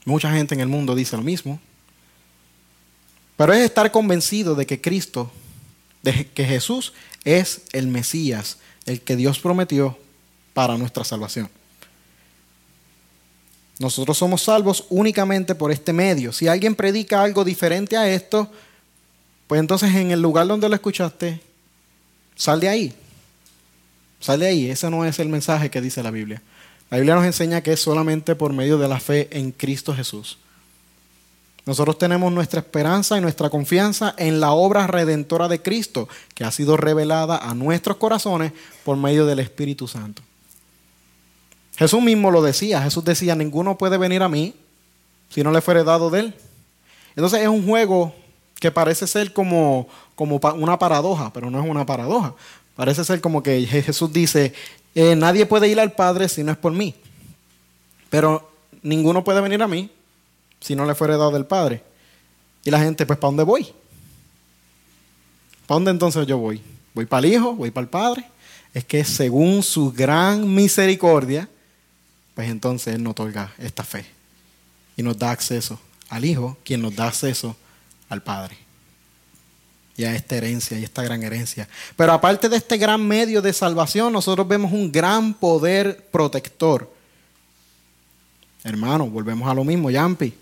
Mucha gente en el mundo dice lo mismo. Pero es estar convencido de que Cristo, de que Jesús es el Mesías, el que Dios prometió para nuestra salvación. Nosotros somos salvos únicamente por este medio. Si alguien predica algo diferente a esto, pues entonces en el lugar donde lo escuchaste, sal de ahí. Sale ahí, ese no es el mensaje que dice la Biblia. La Biblia nos enseña que es solamente por medio de la fe en Cristo Jesús. Nosotros tenemos nuestra esperanza y nuestra confianza en la obra redentora de Cristo, que ha sido revelada a nuestros corazones por medio del Espíritu Santo. Jesús mismo lo decía, Jesús decía, ninguno puede venir a mí si no le fuere dado de él. Entonces es un juego que parece ser como, como una paradoja, pero no es una paradoja, Parece ser como que Jesús dice, eh, nadie puede ir al Padre si no es por mí. Pero ninguno puede venir a mí si no le fuera dado del Padre. Y la gente, pues, ¿para dónde voy? ¿Para dónde entonces yo voy? ¿Voy para el Hijo? ¿Voy para el Padre? Es que según su gran misericordia, pues entonces Él nos otorga esta fe y nos da acceso al Hijo, quien nos da acceso al Padre y a esta herencia y esta gran herencia. Pero aparte de este gran medio de salvación, nosotros vemos un gran poder protector. Hermano, volvemos a lo mismo, Yampi.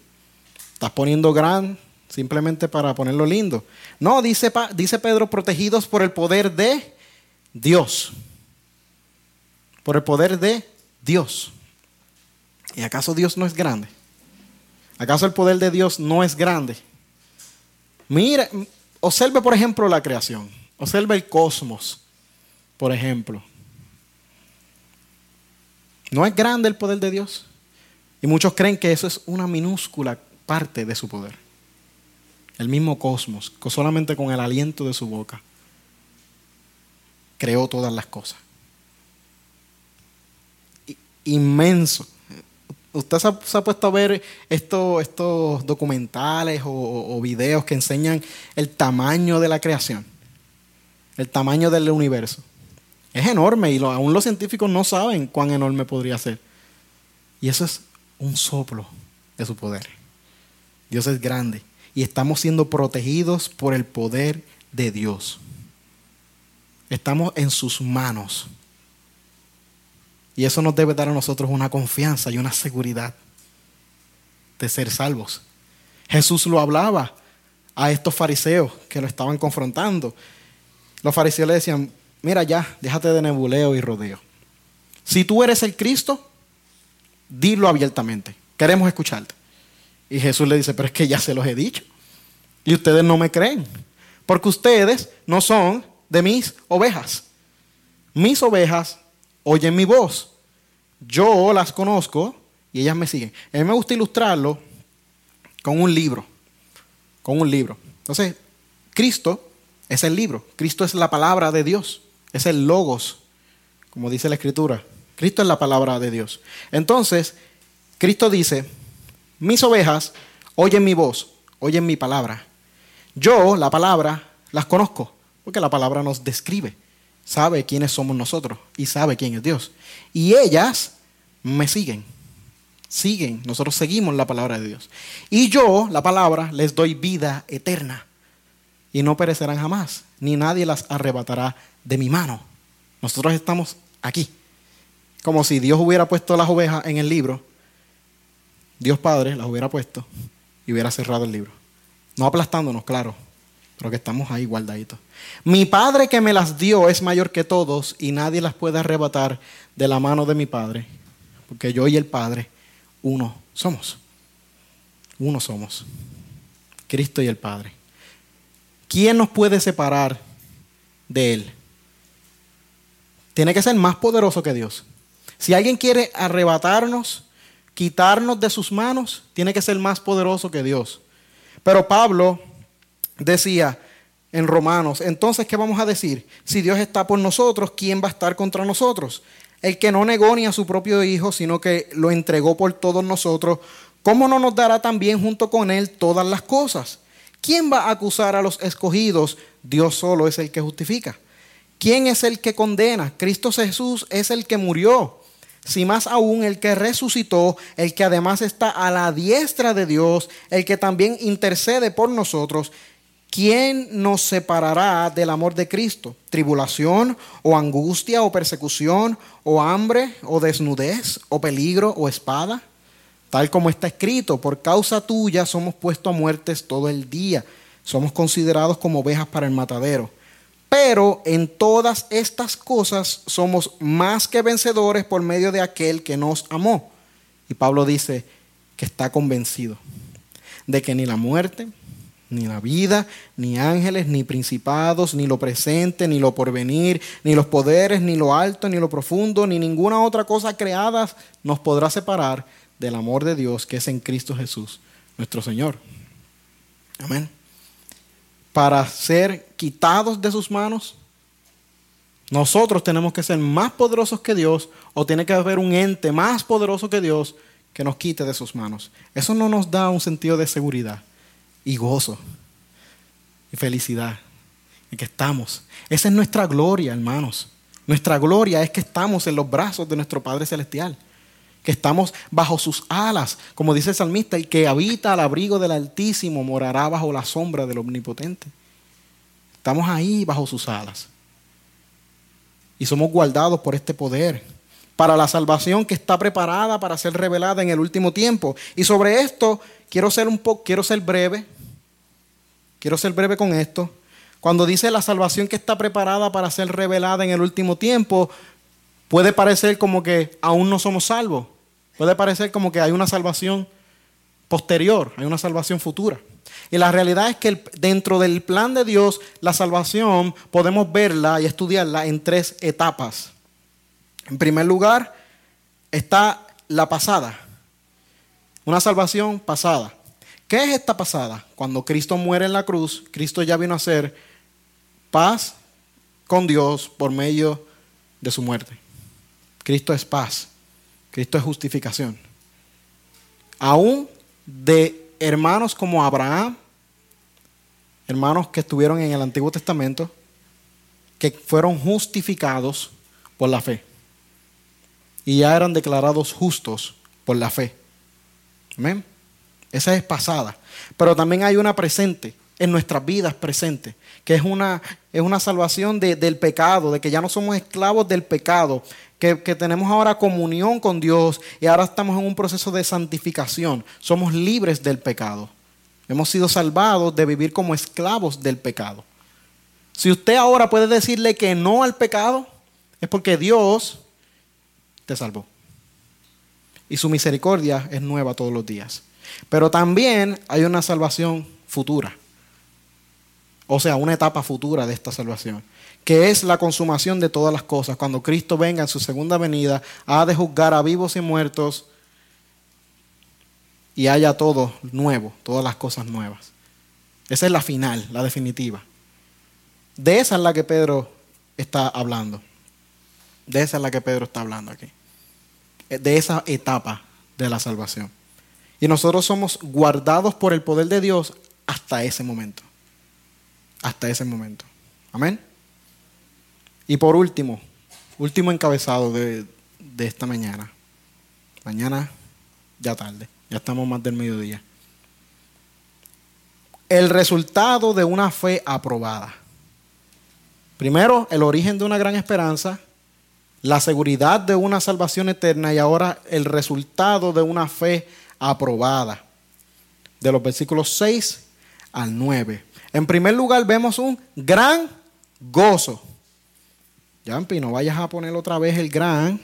Estás poniendo gran simplemente para ponerlo lindo. No, dice, dice Pedro, protegidos por el poder de Dios. Por el poder de Dios. ¿Y acaso Dios no es grande? ¿Acaso el poder de Dios no es grande? Mira, Observe, por ejemplo, la creación. Observe el cosmos, por ejemplo. ¿No es grande el poder de Dios? Y muchos creen que eso es una minúscula parte de su poder. El mismo cosmos, solamente con el aliento de su boca, creó todas las cosas. inmenso. Usted se ha, puesto a ver estos documentales o, videos que enseñan el tamaño de la creación, el tamaño del universo. Es enorme y aún los científicos no saben cuán enorme podría ser. Y eso es un soplo de su poder. Dios es grande y estamos siendo protegidos por el poder de Dios. Estamos en sus manos. Y eso nos debe dar a nosotros una confianza y una seguridad de ser salvos. Jesús lo hablaba a estos fariseos que lo estaban confrontando. Los fariseos le decían, mira ya, déjate de nebuleo y rodeo. Si tú eres el Cristo, dilo abiertamente. Queremos escucharte. Y Jesús le dice, pero es que ya se los he dicho. Y ustedes no me creen. Porque ustedes no son de mis ovejas. Mis ovejas oyen mi voz. Yo las conozco y ellas me siguen. A mí me gusta ilustrarlo con un libro. Con un libro. Entonces, Cristo es el libro. Cristo es la palabra de Dios. Es el logos, como dice la escritura. Cristo es la palabra de Dios. Entonces, Cristo dice, mis ovejas oyen mi voz, oyen mi palabra. Yo, la palabra, las conozco, porque la palabra nos describe, sabe quiénes somos nosotros y sabe quién es Dios. Y ellas me siguen, siguen, nosotros seguimos la palabra de Dios. Y yo, la palabra, les doy vida eterna y no perecerán jamás, ni nadie las arrebatará de mi mano. Nosotros estamos aquí, como si Dios hubiera puesto las ovejas en el libro, Dios Padre las hubiera puesto y hubiera cerrado el libro. No aplastándonos, claro, pero que estamos ahí guardaditos. Mi Padre que me las dio es mayor que todos y nadie las puede arrebatar de la mano de mi Padre, porque yo y el Padre, uno somos. Uno somos. Cristo y el Padre. ¿Quién nos puede separar de Él? Tiene que ser más poderoso que Dios. Si alguien quiere arrebatarnos, quitarnos de sus manos, tiene que ser más poderoso que Dios. Pero Pablo decía en Romanos, entonces, ¿qué vamos a decir? Si Dios está por nosotros, ¿quién va a estar contra nosotros? El que no negó ni a su propio Hijo, sino que lo entregó por todos nosotros, ¿cómo no nos dará también junto con Él todas las cosas? ¿Quién va a acusar a los escogidos? Dios solo es el que justifica. ¿Quién es el que condena? Cristo Jesús es el que murió si más aún el que resucitó, el que además está a la diestra de Dios, el que también intercede por nosotros, ¿quién nos separará del amor de Cristo? ¿Tribulación o angustia o persecución o hambre o desnudez o peligro o espada? Tal como está escrito, por causa tuya somos puestos a muertes todo el día, somos considerados como ovejas para el matadero. Pero en todas estas cosas somos más que vencedores por medio de aquel que nos amó. Y Pablo dice que está convencido de que ni la muerte, ni la vida, ni ángeles, ni principados, ni lo presente, ni lo porvenir, ni los poderes, ni lo alto, ni lo profundo, ni ninguna otra cosa creada nos podrá separar del amor de Dios que es en Cristo Jesús, nuestro Señor. Amén para ser quitados de sus manos? Nosotros tenemos que ser más poderosos que Dios o tiene que haber un ente más poderoso que Dios que nos quite de sus manos. Eso no nos da un sentido de seguridad y gozo y felicidad y que estamos. Esa es nuestra gloria, hermanos. Nuestra gloria es que estamos en los brazos de nuestro Padre Celestial que estamos bajo sus alas. Como dice el salmista, el que habita al abrigo del Altísimo morará bajo la sombra del Omnipotente. Estamos ahí bajo sus alas. Y somos guardados por este poder para la salvación que está preparada para ser revelada en el último tiempo. Y sobre esto quiero ser un poco quiero ser breve. Quiero ser breve con esto. Cuando dice la salvación que está preparada para ser revelada en el último tiempo, puede parecer como que aún no somos salvos. Puede parecer como que hay una salvación posterior, hay una salvación futura. Y la realidad es que dentro del plan de Dios, la salvación podemos verla y estudiarla en tres etapas. En primer lugar, está la pasada, una salvación pasada. ¿Qué es esta pasada? Cuando Cristo muere en la cruz, Cristo ya vino a hacer paz con Dios por medio de su muerte. Cristo es paz. Cristo es justificación. Aún de hermanos como Abraham, hermanos que estuvieron en el Antiguo Testamento, que fueron justificados por la fe. Y ya eran declarados justos por la fe. Amén. Esa es pasada. Pero también hay una presente, en nuestras vidas presente, que es una, es una salvación del pecado, de que ya no somos esclavos del pecado, que, que, tenemos ahora comunión con Dios y ahora estamos en un proceso de santificación. Somos libres del pecado. Hemos sido salvados de vivir como esclavos del pecado. Si usted ahora puede decirle que no al pecado, es porque Dios te salvó. Y su misericordia es nueva todos los días. Pero también hay una salvación futura. O sea, una etapa futura de esta salvación, que es la consumación de todas las cosas. Cuando Cristo venga en su segunda venida, ha de juzgar a vivos y muertos y haya todo nuevo, todas las cosas nuevas. Esa es la final, la definitiva. De esa es la que Pedro está hablando. De esa es la que Pedro está hablando aquí. De esa etapa de la salvación. Y nosotros somos guardados por el poder de Dios hasta ese momento. Hasta ese momento. Amén. Y por último, último encabezado de, de esta mañana. Mañana ya tarde, ya estamos más del mediodía. El resultado de una fe aprobada. Primero, el origen de una gran esperanza, la seguridad de una salvación eterna y ahora el resultado de una fe aprobada. De los versículos 6 al 9. En primer lugar vemos un gran gozo. Yampi, no vayas a poner otra vez el gran,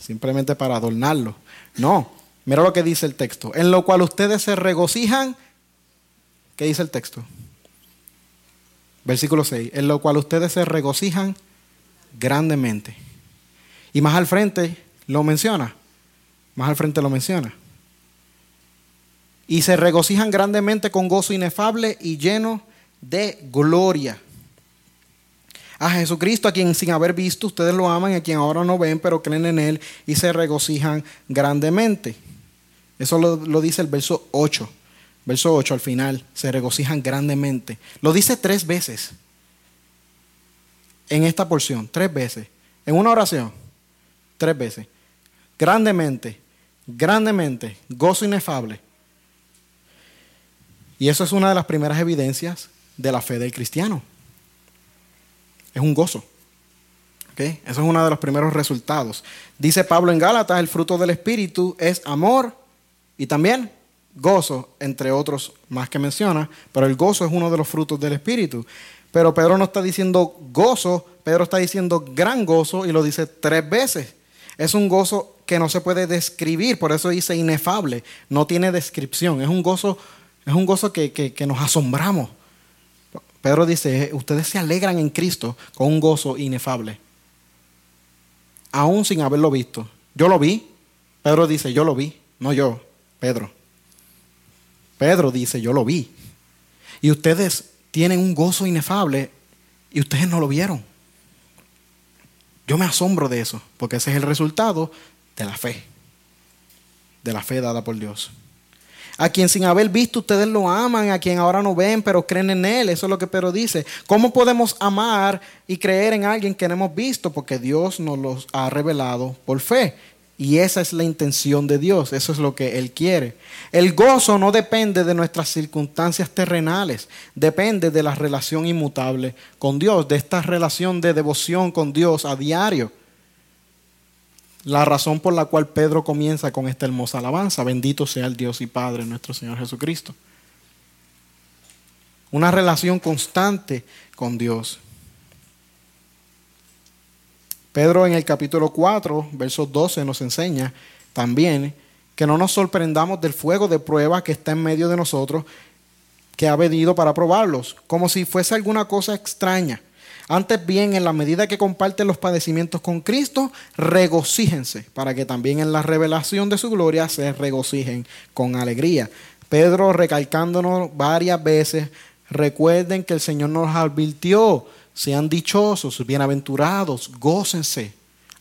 simplemente para adornarlo. No, mira lo que dice el texto. En lo cual ustedes se regocijan. ¿Qué dice el texto? Versículo 6. En lo cual ustedes se regocijan grandemente. Y más al frente lo menciona. Más al frente lo menciona. Y se regocijan grandemente con gozo inefable y lleno de gloria. A Jesucristo, a quien sin haber visto ustedes lo aman, a quien ahora no ven, pero creen en Él y se regocijan grandemente. Eso lo, lo dice el verso 8. Verso 8 al final, se regocijan grandemente. Lo dice tres veces en esta porción, tres veces. En una oración, tres veces. Grandemente, grandemente, gozo inefable. Y eso es una de las primeras evidencias de la fe del cristiano. Es un gozo. Eso es uno de los primeros resultados. Dice Pablo en Gálatas, el fruto del Espíritu es amor y también gozo, entre otros más que menciona, pero el gozo es uno de los frutos del Espíritu. Pero Pedro no está diciendo gozo, Pedro está diciendo gran gozo y lo dice tres veces. Es un gozo que no se puede describir, por eso dice inefable, no tiene descripción, es un gozo, es un gozo que, que nos asombramos. Pedro dice, ustedes se alegran en Cristo con un gozo inefable, aún sin haberlo visto. Yo lo vi, Pedro dice, yo lo vi, no yo, Pedro. Pedro dice, yo lo vi. Y ustedes tienen un gozo inefable y ustedes no lo vieron. Yo me asombro de eso, porque ese es el resultado de la fe, de la fe dada por Dios. A quien sin haber visto ustedes lo aman, a quien ahora no ven, pero creen en Él. Eso es lo que Pedro dice. ¿Cómo podemos amar y creer en alguien que no hemos visto? Porque Dios nos los ha revelado por fe. Y esa es la intención de Dios, eso es lo que Él quiere. El gozo no depende de nuestras circunstancias terrenales, depende de la relación inmutable con Dios, de esta relación de devoción con Dios a diario. La razón por la cual Pedro comienza con esta hermosa alabanza, bendito sea el Dios y Padre nuestro Señor Jesucristo. Una relación constante con Dios. Pedro en el capítulo 4, verso 12 nos enseña también que no nos sorprendamos del fuego de prueba que está en medio de nosotros, que ha venido para probarlos, como si fuese alguna cosa extraña. Antes bien, en la medida que comparten los padecimientos con Cristo, regocíjense, para que también en la revelación de su gloria se regocijen con alegría. Pedro recalcándonos varias veces, recuerden que el Señor nos advirtió sean dichosos, bienaventurados, gócense,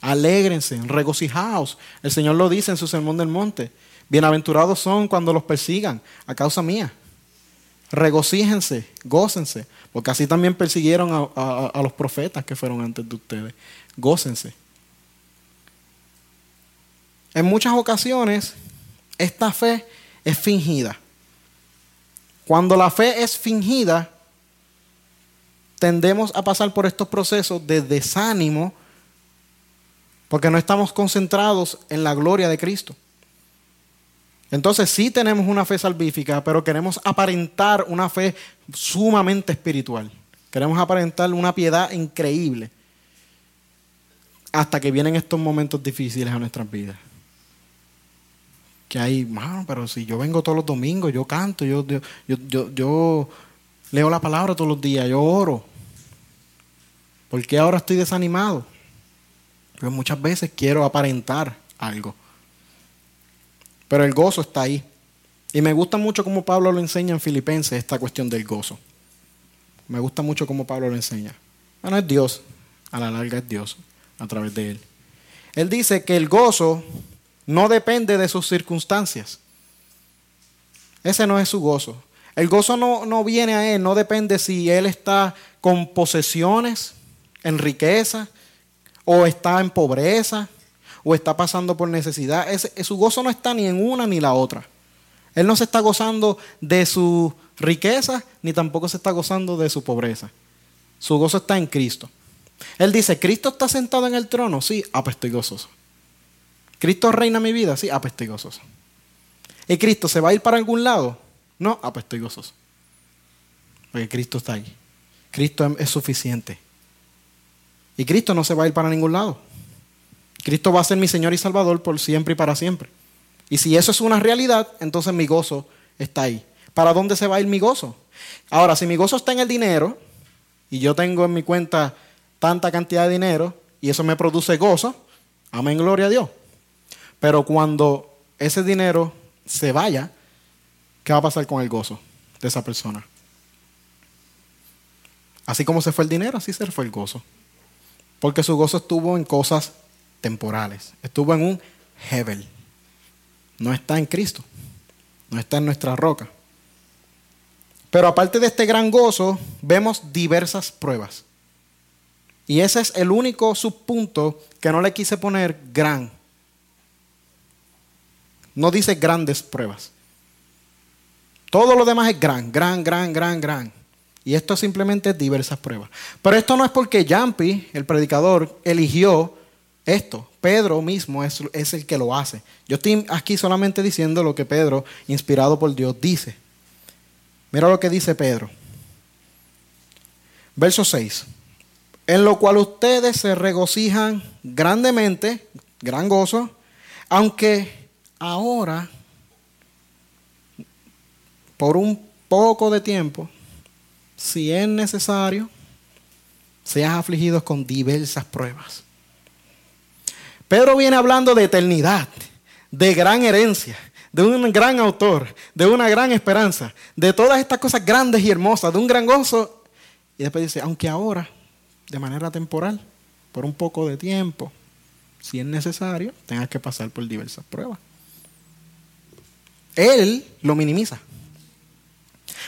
Alégrense, regocijaos. El Señor lo dice en su sermón del monte. Bienaventurados son cuando los persigan a causa mía. Regocíjense, gócense, porque así también persiguieron a, a los profetas que fueron antes de ustedes. Gócense. En muchas ocasiones, esta fe es fingida. Cuando la fe es fingida, tendemos a pasar por estos procesos de desánimo porque no estamos concentrados en la gloria de Cristo. Entonces sí tenemos una fe salvífica, pero queremos aparentar una fe sumamente espiritual. Queremos aparentar una piedad increíble hasta que vienen estos momentos difíciles a nuestras vidas que hay, pero si yo vengo todos los domingos, yo canto, yo, yo, yo, leo la palabra todos los días, yo oro. ¿Por qué ahora estoy desanimado? Porque muchas veces quiero aparentar algo. Pero el gozo está ahí. Y me gusta mucho cómo Pablo lo enseña en Filipenses, esta cuestión del gozo. Me gusta mucho cómo Pablo lo enseña. Bueno, es Dios. A la larga es Dios a través de él. Él dice que el gozo no depende de sus circunstancias. Ese no es su gozo. El gozo no, no, viene a él, no depende si él está con posesiones, en riqueza, o está en pobreza, o está pasando por necesidad. su gozo no está ni en una ni la otra. Él no se está gozando de su riqueza, ni tampoco se está gozando de su pobreza. Su gozo está en Cristo. Él dice, ¿Cristo está sentado en el trono? Sí, ah, pues gozoso. ¿Cristo reina mi vida? Sí, ah, pues gozoso. ¿Y Cristo se va a ir para algún lado? No, ah, pues gozoso. Porque Cristo está ahí. Cristo es suficiente. Y Cristo no se va a ir para ningún lado. Cristo va a ser mi Señor y Salvador por siempre y para siempre. Y si eso es una realidad, entonces mi gozo está ahí. ¿Para dónde se va a ir mi gozo? Ahora, si mi gozo está en el dinero, y yo tengo en mi cuenta tanta cantidad de dinero, y eso me produce gozo, amén, gloria a Dios. Pero cuando ese dinero se vaya, ¿qué va a pasar con el gozo de esa persona? Así como se fue el dinero, así se fue el gozo. Porque su gozo estuvo en cosas temporales. Estuvo en un Hebel. No está en Cristo. No está en nuestra roca. Pero aparte de este gran gozo, vemos diversas pruebas. Y ese es el único subpunto que no le quise poner gran no dice grandes pruebas. Todo lo demás es gran, gran, gran, gran, gran. Y esto simplemente es diversas pruebas. Pero esto no es porque Yampi, el predicador, eligió esto. Pedro mismo es, el que lo hace. Yo estoy aquí solamente diciendo lo que Pedro, inspirado por Dios, dice. Mira lo que dice Pedro. Verso 6. En lo cual ustedes se regocijan grandemente, gran gozo, aunque ahora, por un poco de tiempo, si es necesario, seas afligidos con diversas pruebas. Pedro viene hablando de eternidad, de gran herencia, de un gran autor, de una gran esperanza, de todas estas cosas grandes y hermosas, de un gran gozo. Y después dice, aunque ahora, de manera temporal, por un poco de tiempo, si es necesario, tengas que pasar por diversas pruebas. Él lo minimiza.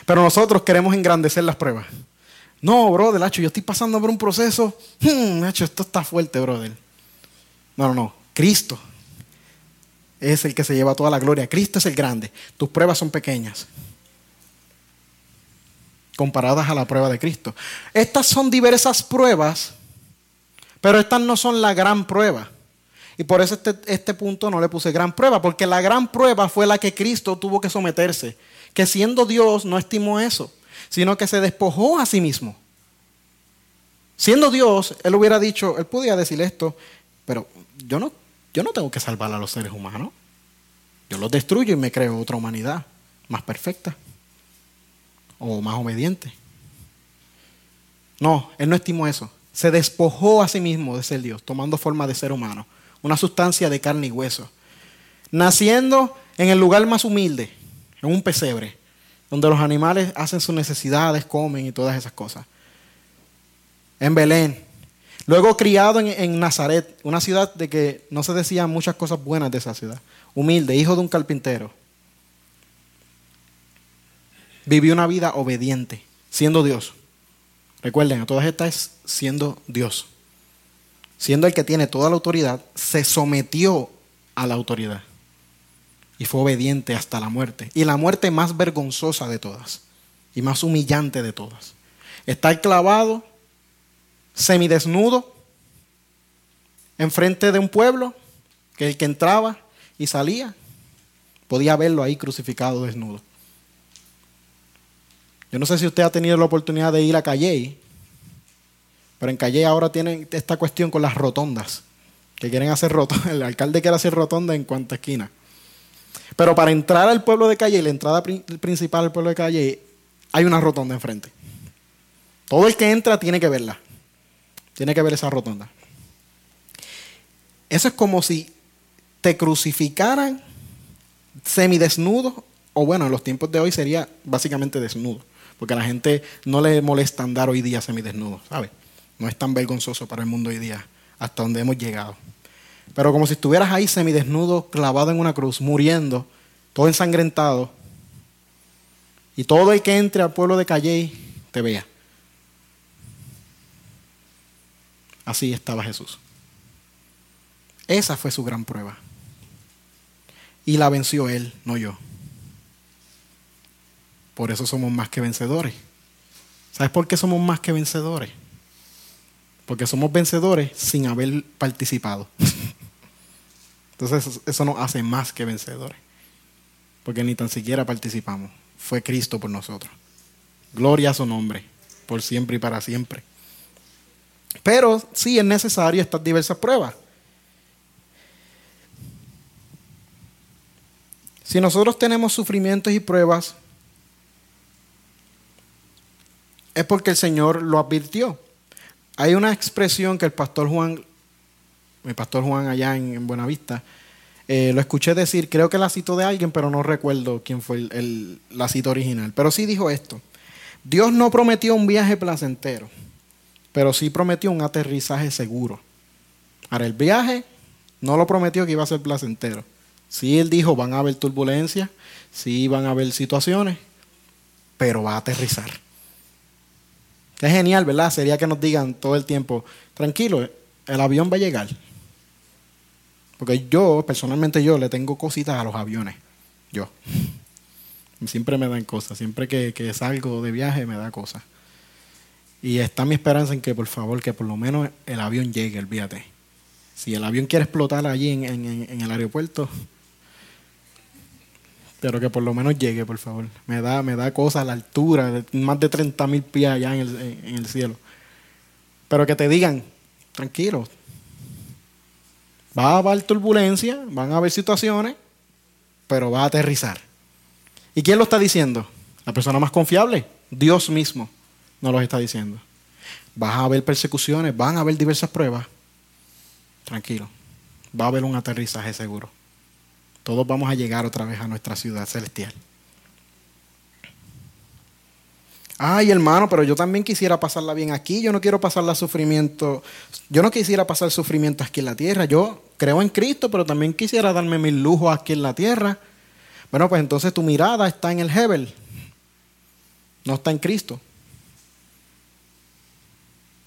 Pero nosotros queremos engrandecer las pruebas. No, brother, Hacho, yo estoy pasando por un proceso. Hmm, esto está fuerte, brother. No, no, no. Cristo es el que se lleva toda la gloria. Cristo es el grande. Tus pruebas son pequeñas. Comparadas a la prueba de Cristo. Estas son diversas pruebas, pero estas no son la gran prueba. Y por eso este, este punto no le puse gran prueba, porque la gran prueba fue la que Cristo tuvo que someterse, que siendo Dios no estimó eso, sino que se despojó a sí mismo. Siendo Dios, Él hubiera dicho, Él podía decir esto, pero yo no, yo no tengo que salvar a los seres humanos. Yo los destruyo y me creo otra humanidad más perfecta o más obediente. No, Él no estimó eso. Se despojó a sí mismo de ser Dios, tomando forma de ser humano una sustancia de carne y hueso. Naciendo en el lugar más humilde, en un pesebre, donde los animales hacen sus necesidades, comen y todas esas cosas. En Belén, Luego criado en, en, Nazaret, una ciudad de que no se decían muchas cosas buenas de esa ciudad. Humilde, hijo de un carpintero. Vivió una vida obediente, siendo Dios. Recuerden, a todas estas siendo Dios. Siendo el que tiene toda la autoridad, se sometió a la autoridad. Y fue obediente hasta la muerte. Y la muerte más vergonzosa de todas. Y más humillante de todas. Estar clavado, semidesnudo, enfrente de un pueblo, que el que entraba y salía, podía verlo ahí crucificado desnudo. Yo no sé si usted ha tenido la oportunidad de ir a Calle, pero en Calle ahora tienen esta cuestión con las rotondas, que quieren hacer rotondas. El alcalde quiere hacer rotonda en cuanta esquina. Pero para entrar al pueblo de Calle, la entrada principal al pueblo de Calle, hay una rotonda enfrente. Todo el que entra tiene que verla. Tiene que ver esa rotonda. Eso es como si te crucificaran semidesnudo, o bueno, en los tiempos de hoy sería básicamente desnudo, porque a la gente no le molesta andar hoy día semidesnudo, ¿sabes? No es tan vergonzoso para el mundo hoy día, hasta donde hemos llegado. Pero como si estuvieras ahí semidesnudo, clavado en una cruz, muriendo, todo ensangrentado, y todo el que entre al pueblo de Calley te vea. Así estaba Jesús. Esa fue su gran prueba. Y la venció él, no yo. Por eso somos más que vencedores. ¿Sabes por qué somos más que vencedores? Porque somos vencedores sin haber participado. Entonces eso nos hace más que vencedores. Porque ni tan siquiera participamos. Fue Cristo por nosotros. Gloria a su nombre, por siempre y para siempre. Pero sí es necesario estas diversas pruebas. Si nosotros tenemos sufrimientos y pruebas, es porque el Señor lo advirtió. Hay una expresión que el pastor Juan, el pastor Juan allá en, Buenavista, eh, lo escuché decir, creo que la citó de alguien, pero no recuerdo quién fue el, la cita original. Pero sí dijo esto, Dios no prometió un viaje placentero pero sí prometió un aterrizaje seguro. Ahora, el viaje no lo prometió que iba a ser placentero. Sí, él dijo, van a haber turbulencias, sí van a haber situaciones, pero va a aterrizar. Es genial, ¿verdad? Sería que nos digan todo el tiempo, tranquilo, el avión va a llegar. Porque yo, personalmente yo, le tengo cositas a los aviones. Yo. Siempre me dan cosas. Siempre que, que salgo de viaje me da cosas. Y está mi esperanza en que por favor, que por lo menos el avión llegue, olvídate. Si el avión quiere explotar allí en, el aeropuerto, pero que por lo menos llegue, por favor. Me da, me da la altura, más de 30 mil pies allá en el, en el cielo. Pero que te digan, tranquilo, va a haber turbulencia, van a haber situaciones, pero va a aterrizar. ¿Y quién lo está diciendo? La persona más confiable, Dios mismo no los está diciendo. Vas a haber persecuciones, van a haber diversas pruebas. Tranquilo, va a haber un aterrizaje seguro. Todos vamos a llegar otra vez a nuestra ciudad celestial. Ay, hermano, pero yo también quisiera pasarla bien aquí. Yo no quiero pasarla sufrimiento. Yo no quisiera pasar sufrimiento aquí en la tierra. Yo creo en Cristo, pero también quisiera darme mis lujos aquí en la tierra. Bueno, pues entonces tu mirada está en el Hebel, no está en Cristo.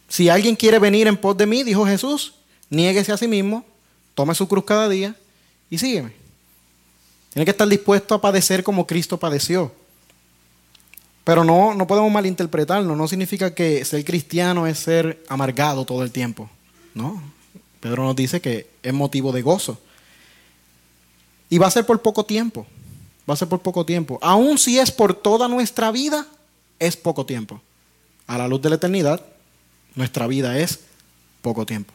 Si alguien quiere venir en pos de mí, dijo Jesús, niéguese a sí mismo, tome su cruz cada día y sígueme. Tiene que estar dispuesto a padecer como Cristo padeció. Pero no, no podemos malinterpretarlo. No significa que ser cristiano es ser amargado todo el tiempo. No. Pedro nos dice que es motivo de gozo. Y va a ser por poco tiempo. Va a ser por poco tiempo. Aun si es por toda nuestra vida, es poco tiempo. A la luz de la eternidad, nuestra vida es poco tiempo.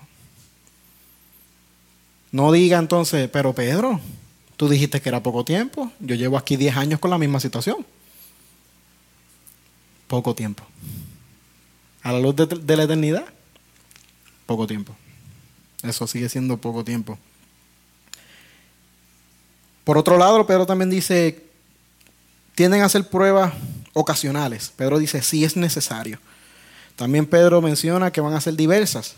No diga entonces, pero Pedro, tú dijiste que era poco tiempo. Yo llevo aquí 10 años con la misma situación. Poco tiempo. A la luz de, la eternidad, poco tiempo. Eso sigue siendo poco tiempo. Por otro lado, Pedro también dice, tienden a hacer pruebas ocasionales. Pedro dice, si es necesario. También Pedro menciona que van a ser diversas.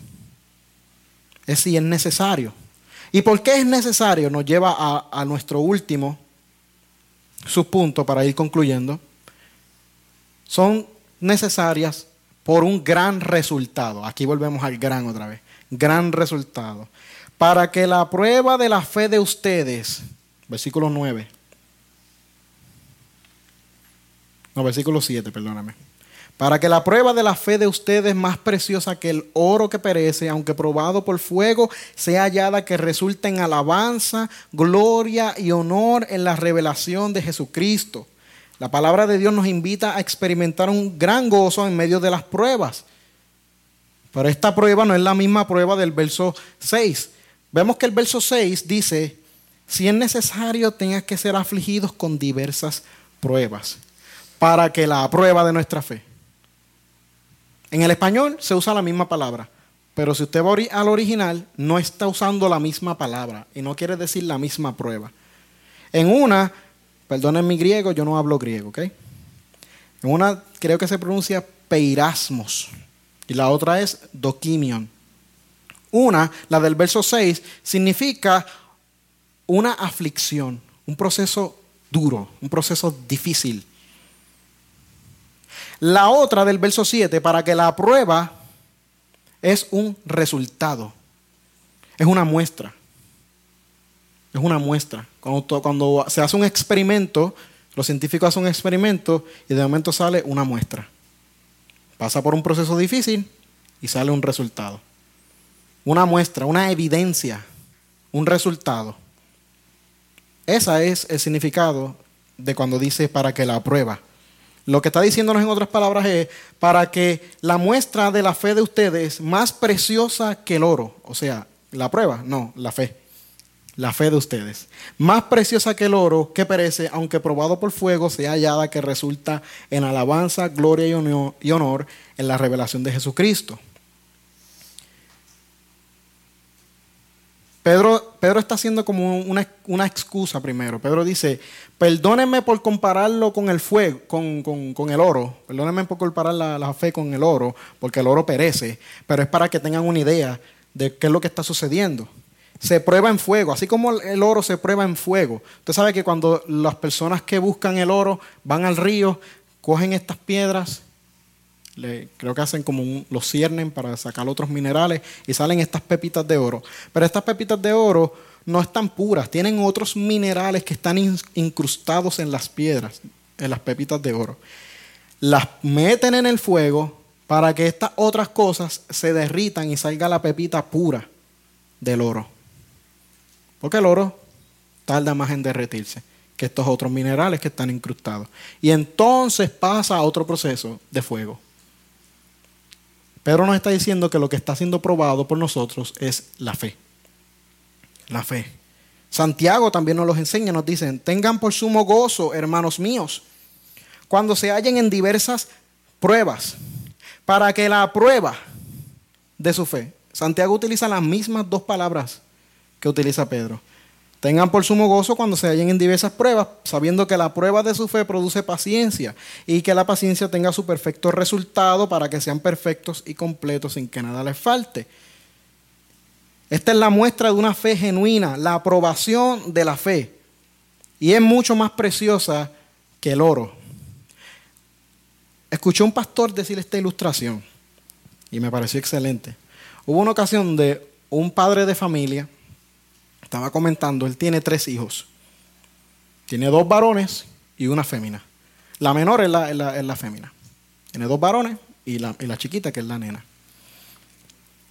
es si es necesario. ¿Y por qué es necesario? Nos lleva a, nuestro último subpunto para ir concluyendo. Son necesarias por un gran resultado. Aquí volvemos al gran otra vez. Gran resultado. Para que la prueba de la fe de ustedes, versículo 9. No, versículo 7, perdóname. Para que la prueba de la fe de ustedes, más preciosa que el oro que perece, aunque probado por fuego, sea hallada que resulte en alabanza, gloria y honor en la revelación de Jesucristo la palabra de Dios nos invita a experimentar un gran gozo en medio de las pruebas. Pero esta prueba no es la misma prueba del verso 6. Vemos que el verso 6 dice, si es necesario, tengas que ser afligidos con diversas pruebas, para que la prueba de nuestra fe. En el español se usa la misma palabra, pero si usted va al original, no está usando la misma palabra y no quiere decir la misma prueba. En una Perdonen mi griego, yo no hablo griego, ¿ok? En una creo que se pronuncia peirasmos y la otra es dokimion. Una, la del verso 6, significa una aflicción, un proceso duro, un proceso difícil. La otra del verso 7, para que la prueba es un resultado, es una muestra. Es una muestra. Cuando, se hace un experimento, los científicos hacen un experimento y de momento sale una muestra. Pasa por un proceso difícil y sale un resultado. Una muestra, una evidencia, un resultado. Ese es el significado de cuando dice para que la prueba. Lo que está diciéndonos en otras palabras es para que la muestra de la fe de ustedes más preciosa que el oro, o sea, la prueba, no, la fe la fe de ustedes. Más preciosa que el oro que perece, aunque probado por fuego, sea hallada que resulta en alabanza, gloria y honor en la revelación de Jesucristo. Pedro, Pedro está haciendo como una, excusa primero. Pedro dice, perdónenme por compararlo con el fuego, con, el oro. Perdónenme por comparar la, la fe con el oro, porque el oro perece, pero es para que tengan una idea de qué es lo que está sucediendo se prueba en fuego, así como el oro se prueba en fuego. Usted sabe que cuando las personas que buscan el oro van al río, cogen estas piedras, creo que hacen como los ciernen para sacar otros minerales y salen estas pepitas de oro. Pero estas pepitas de oro no están puras, tienen otros minerales que están incrustados en las piedras, en las pepitas de oro. Las meten en el fuego para que estas otras cosas se derritan y salga la pepita pura del oro. Porque el oro tarda más en derretirse que estos otros minerales que están incrustados. Y entonces pasa a otro proceso de fuego. Pedro nos está diciendo que lo que está siendo probado por nosotros es la fe. La fe. Santiago también nos los enseña, nos dicen, tengan por sumo gozo, hermanos míos, cuando se hallen en diversas pruebas, para que la prueba de su fe, Santiago utiliza las mismas dos palabras que utiliza Pedro. Tengan por sumo gozo cuando se hallen en diversas pruebas, sabiendo que la prueba de su fe produce paciencia y que la paciencia tenga su perfecto resultado para que sean perfectos y completos sin que nada les falte. Esta es la muestra de una fe genuina, la aprobación de la fe. Y es mucho más preciosa que el oro. Escuché un pastor decir esta ilustración y me pareció excelente. Hubo una ocasión de un padre de familia estaba comentando, él tiene tres hijos. Tiene dos varones y una fémina. La menor es la, la, fémina. Tiene dos varones y la, y la chiquita que es la nena.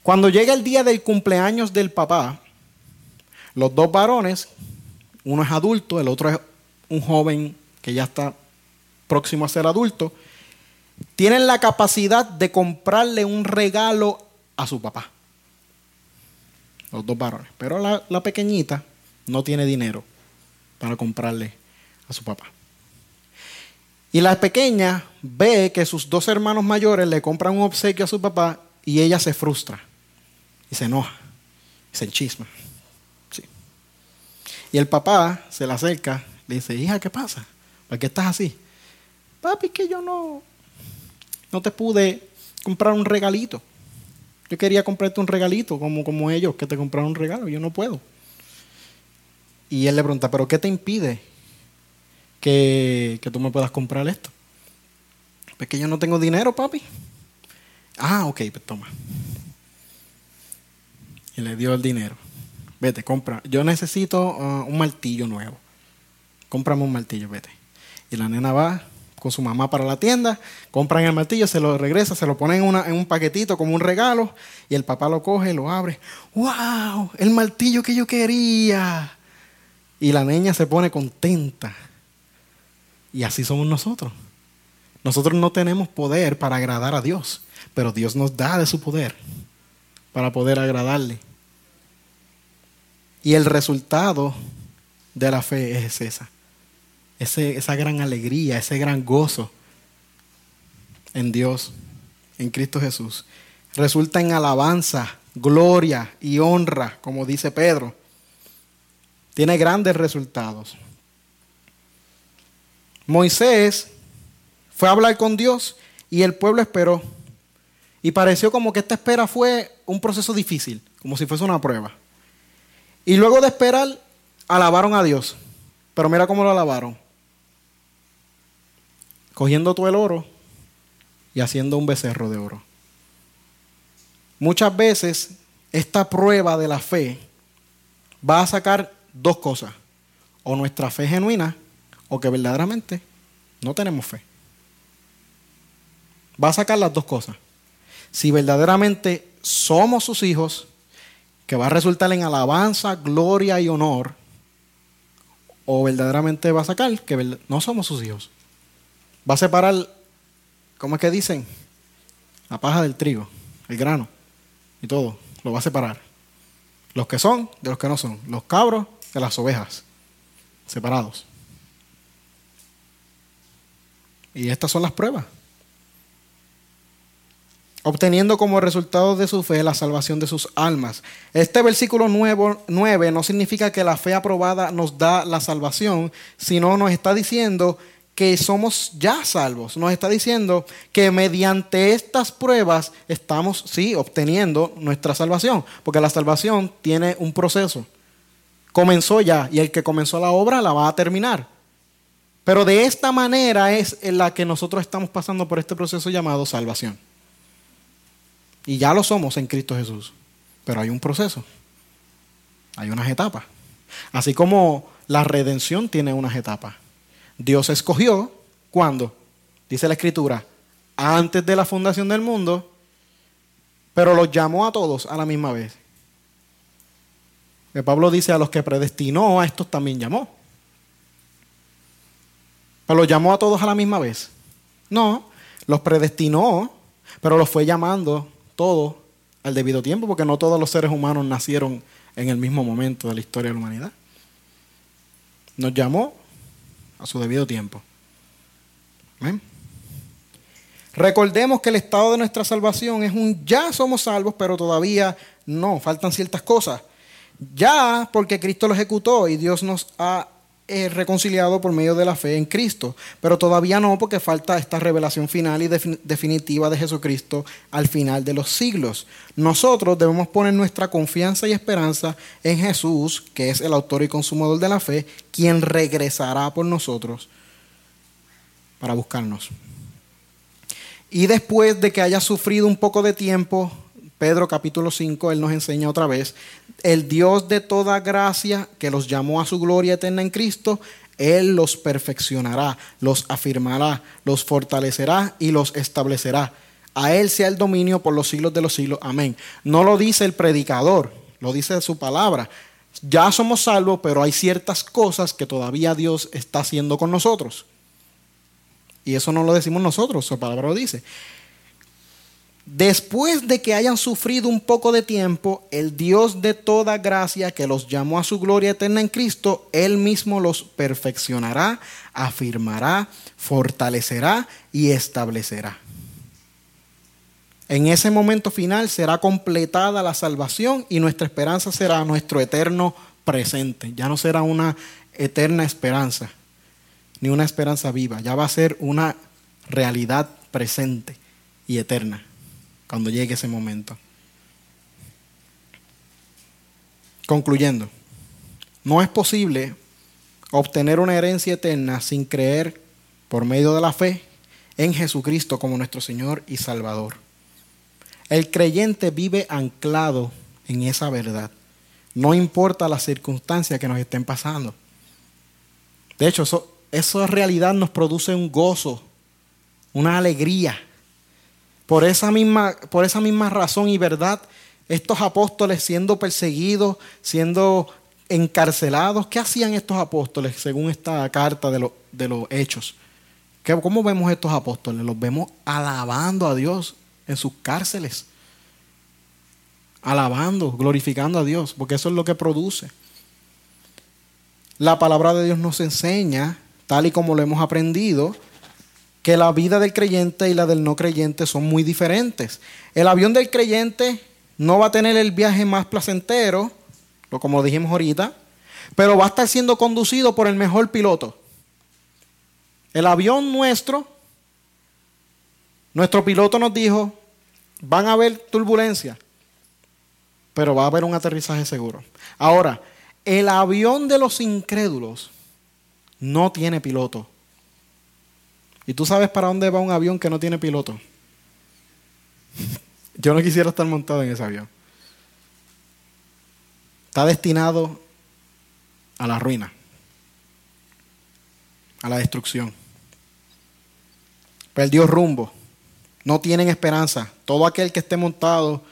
Cuando llega el día del cumpleaños del papá, los dos varones, uno es adulto, el otro es un joven que ya está próximo a ser adulto, tienen la capacidad de comprarle un regalo a su papá los dos varones. Pero la, pequeñita no tiene dinero para comprarle a su papá. Y la pequeña ve que sus dos hermanos mayores le compran un obsequio a su papá y ella se frustra y se enoja y se enchisma. Y el papá se le acerca, le dice, hija, ¿qué pasa? ¿Por qué estás así? Papi, que yo no, no te pude comprar un regalito. Yo quería comprarte un regalito, como, como ellos, que te compraron un regalo. Yo no puedo. Y él le pregunta, ¿pero qué te impide que, que tú me puedas comprar esto? Pues que yo no tengo dinero, papi. Ah, ok, pues toma. Y le dio el dinero. Vete, compra. Yo necesito uh, un martillo nuevo. Cómprame un martillo, vete. Y la nena va con su mamá para la tienda, compran el martillo, se lo regresa, se lo ponen en, un paquetito como un regalo y el papá lo coge, lo abre. ¡Wow! El martillo que yo quería. Y la niña se pone contenta. Y así somos nosotros. Nosotros no tenemos poder para agradar a Dios, pero Dios nos da de su poder para poder agradarle. Y el resultado de la fe es esa. Esa gran alegría, ese gran gozo en Dios, en Cristo Jesús. Resulta en alabanza, gloria y honra, como dice Pedro. Tiene grandes resultados. Moisés fue a hablar con Dios y el pueblo esperó. Y pareció como que esta espera fue un proceso difícil, como si fuese una prueba. Y luego de esperar, alabaron a Dios. Pero mira cómo lo alabaron. Cogiendo todo el oro y haciendo un becerro de oro. Muchas veces esta prueba de la fe va a sacar dos cosas. O nuestra fe genuina o que verdaderamente no tenemos fe. Va a sacar las dos cosas. Si verdaderamente somos sus hijos que va a resultar en alabanza, gloria y honor, o verdaderamente va a sacar que no somos sus hijos. Va a separar, ¿cómo es que dicen? La paja del trigo, el grano y todo, lo va a separar. Los que son de los que no son, los cabros de las ovejas, separados. Y estas son las pruebas obteniendo como resultado de su fe la salvación de sus almas. Este versículo 9, no significa que la fe aprobada nos da la salvación, sino nos está diciendo que somos ya salvos. Nos está diciendo que mediante estas pruebas estamos, sí, obteniendo nuestra salvación, porque la salvación tiene un proceso. Comenzó ya y el que comenzó la obra la va a terminar. Pero de esta manera es en la que nosotros estamos pasando por este proceso llamado salvación. Y ya lo somos en Cristo Jesús. Pero hay un proceso. Hay unas etapas. Así como la redención tiene unas etapas. Dios escogió, ¿cuándo? Dice la Escritura, antes de la fundación del mundo, pero los llamó a todos a la misma vez. Pablo dice a los que predestinó, a estos también llamó. Pero los llamó a todos a la misma vez. No, los predestinó, pero los fue llamando todo al debido tiempo, porque no todos los seres humanos nacieron en el mismo momento de la historia de la humanidad. Nos llamó a su debido tiempo. Recordemos que el estado de nuestra salvación es un ya somos salvos, pero todavía no, faltan ciertas cosas. Ya porque Cristo lo ejecutó y Dios nos ha reconciliado por medio de la fe en Cristo, pero todavía no porque falta esta revelación final y definitiva de Jesucristo al final de los siglos. Nosotros debemos poner nuestra confianza y esperanza en Jesús, que es el autor y consumador de la fe, quien regresará por nosotros para buscarnos. Y después de que haya sufrido un poco de tiempo, Pedro capítulo 5, él nos enseña otra vez, el Dios de toda gracia que los llamó a su gloria eterna en Cristo, Él los perfeccionará, los afirmará, los fortalecerá y los establecerá. A Él sea el dominio por los siglos de los siglos. Amén. No lo dice el predicador, lo dice su palabra. Ya somos salvos, pero hay ciertas cosas que todavía Dios está haciendo con nosotros. Y eso no lo decimos nosotros, su palabra lo dice. Después de que hayan sufrido un poco de tiempo, el Dios de toda gracia que los llamó a su gloria eterna en Cristo, Él mismo los perfeccionará, afirmará, fortalecerá y establecerá. En ese momento final será completada la salvación y nuestra esperanza será nuestro eterno presente. Ya no será una eterna esperanza, ni una esperanza viva, ya va a ser una realidad presente y eterna cuando llegue ese momento. Concluyendo, no es posible obtener una herencia eterna sin creer por medio de la fe en Jesucristo como nuestro Señor y Salvador. El creyente vive anclado en esa verdad, no importa las circunstancias que nos estén pasando. De hecho, eso, eso en realidad nos produce un gozo, una alegría por esa, misma, por esa misma razón y verdad, estos apóstoles siendo perseguidos, siendo encarcelados, ¿qué hacían estos apóstoles según esta carta de, de los hechos? ¿Cómo vemos estos apóstoles? Los vemos alabando a Dios en sus cárceles. Alabando, glorificando a Dios, porque eso es lo que produce. La palabra de Dios nos enseña, tal y como lo hemos aprendido, que la vida del creyente y la del no creyente son muy diferentes. El avión del creyente no va a tener el viaje más placentero, como dijimos ahorita, pero va a estar siendo conducido por el mejor piloto. El avión nuestro, nuestro piloto nos dijo, van a haber turbulencia, pero va a haber un aterrizaje seguro. Ahora, el avión de los incrédulos no tiene piloto. ¿Y tú sabes para dónde va un avión que no tiene piloto? Yo no quisiera estar montado en ese avión. Está destinado a la ruina, a la destrucción perdió rumbo, no tienen esperanza. Todo aquel que esté montado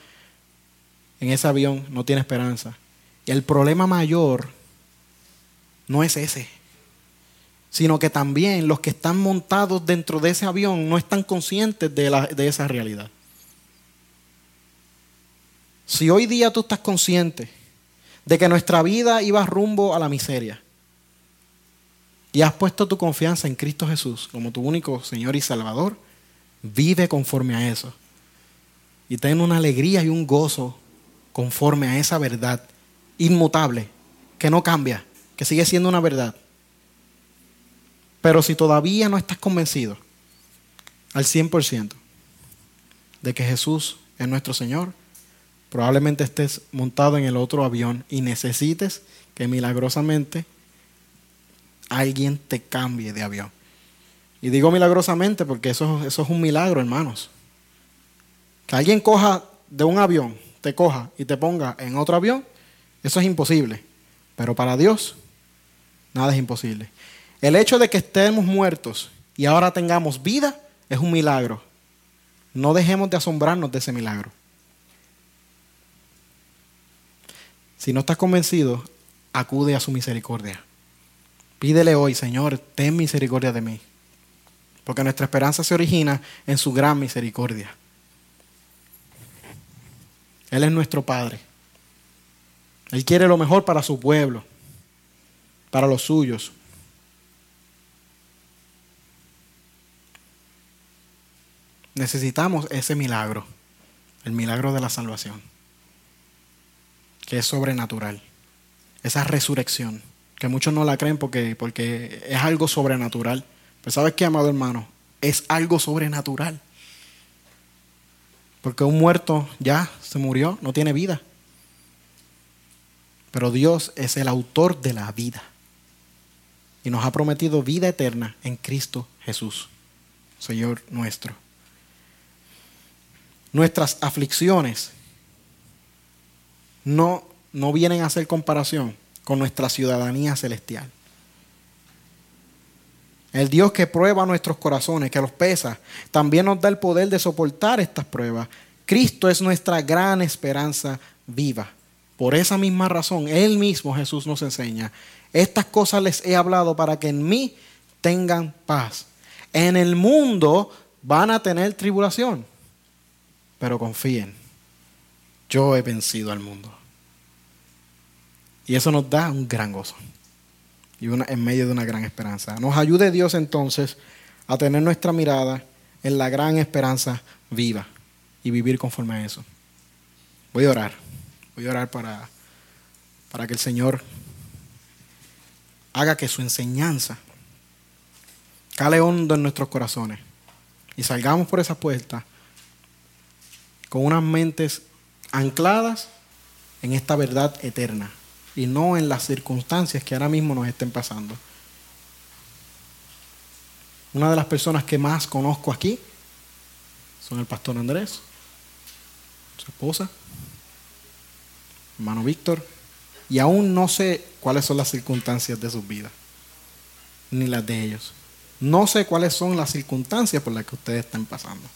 en ese avión no tiene esperanza. Y el problema mayor no es ese, sino que también los que están montados dentro de ese avión no están conscientes de, de esa realidad. Si hoy día tú estás consciente de que nuestra vida iba rumbo a la miseria, y has puesto tu confianza en Cristo Jesús como tu único Señor y Salvador, vive conforme a eso. Y ten una alegría y un gozo conforme a esa verdad inmutable, que no cambia, que sigue siendo una verdad. Pero si todavía no estás convencido al 100% de que Jesús es nuestro Señor, probablemente estés montado en el otro avión y necesites que milagrosamente alguien te cambie de avión. Y digo milagrosamente porque eso, eso es un milagro, hermanos. Que alguien coja de un avión, te coja y te ponga en otro avión, eso es imposible. Pero para Dios, nada es imposible. El hecho de que estemos muertos y ahora tengamos vida es un milagro. No dejemos de asombrarnos de ese milagro. Si no estás convencido, acude a su misericordia. Pídele hoy, Señor, ten misericordia de mí. Porque nuestra esperanza se origina en su gran misericordia. Él es nuestro Padre. Él quiere lo mejor para su pueblo, para los suyos. Necesitamos ese milagro, el milagro de la salvación, que es sobrenatural, esa resurrección que muchos no la creen porque, porque es algo sobrenatural. Pero ¿sabes qué, amado hermano? Es algo sobrenatural. Porque un muerto ya se murió, no tiene vida. Pero Dios es el autor de la vida. Y nos ha prometido vida eterna en Cristo Jesús, Señor nuestro. Nuestras aflicciones no, no vienen a hacer comparación con nuestra ciudadanía celestial. El Dios que prueba nuestros corazones, que los pesa, también nos da el poder de soportar estas pruebas. Cristo es nuestra gran esperanza viva. Por esa misma razón, Él mismo Jesús nos enseña, estas cosas les he hablado para que en mí tengan paz. En el mundo van a tener tribulación, pero confíen, yo he vencido al mundo. Y eso nos da un gran gozo y una, en medio de una gran esperanza. Nos ayude Dios entonces a tener nuestra mirada en la gran esperanza viva y vivir conforme a eso. Voy a orar. Voy a orar para, para que el Señor haga que su enseñanza cale hondo en nuestros corazones y salgamos por esa puerta con unas mentes ancladas en esta verdad eterna y no en las circunstancias que ahora mismo nos estén pasando. Una de las personas que más conozco aquí son el pastor Andrés, su esposa, hermano Víctor, y aún no sé cuáles son las circunstancias de sus vidas, ni las de ellos. No sé cuáles son las circunstancias por las que ustedes están pasando.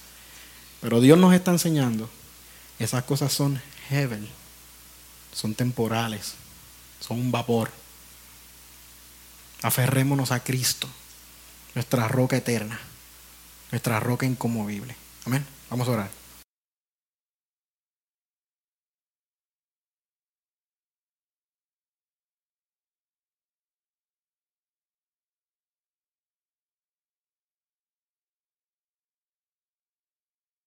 Pero Dios nos está enseñando, esas cosas son hevel, son temporales, son un vapor. Aferrémonos a Cristo, nuestra roca eterna, nuestra roca incomovible. Amén. Vamos a orar.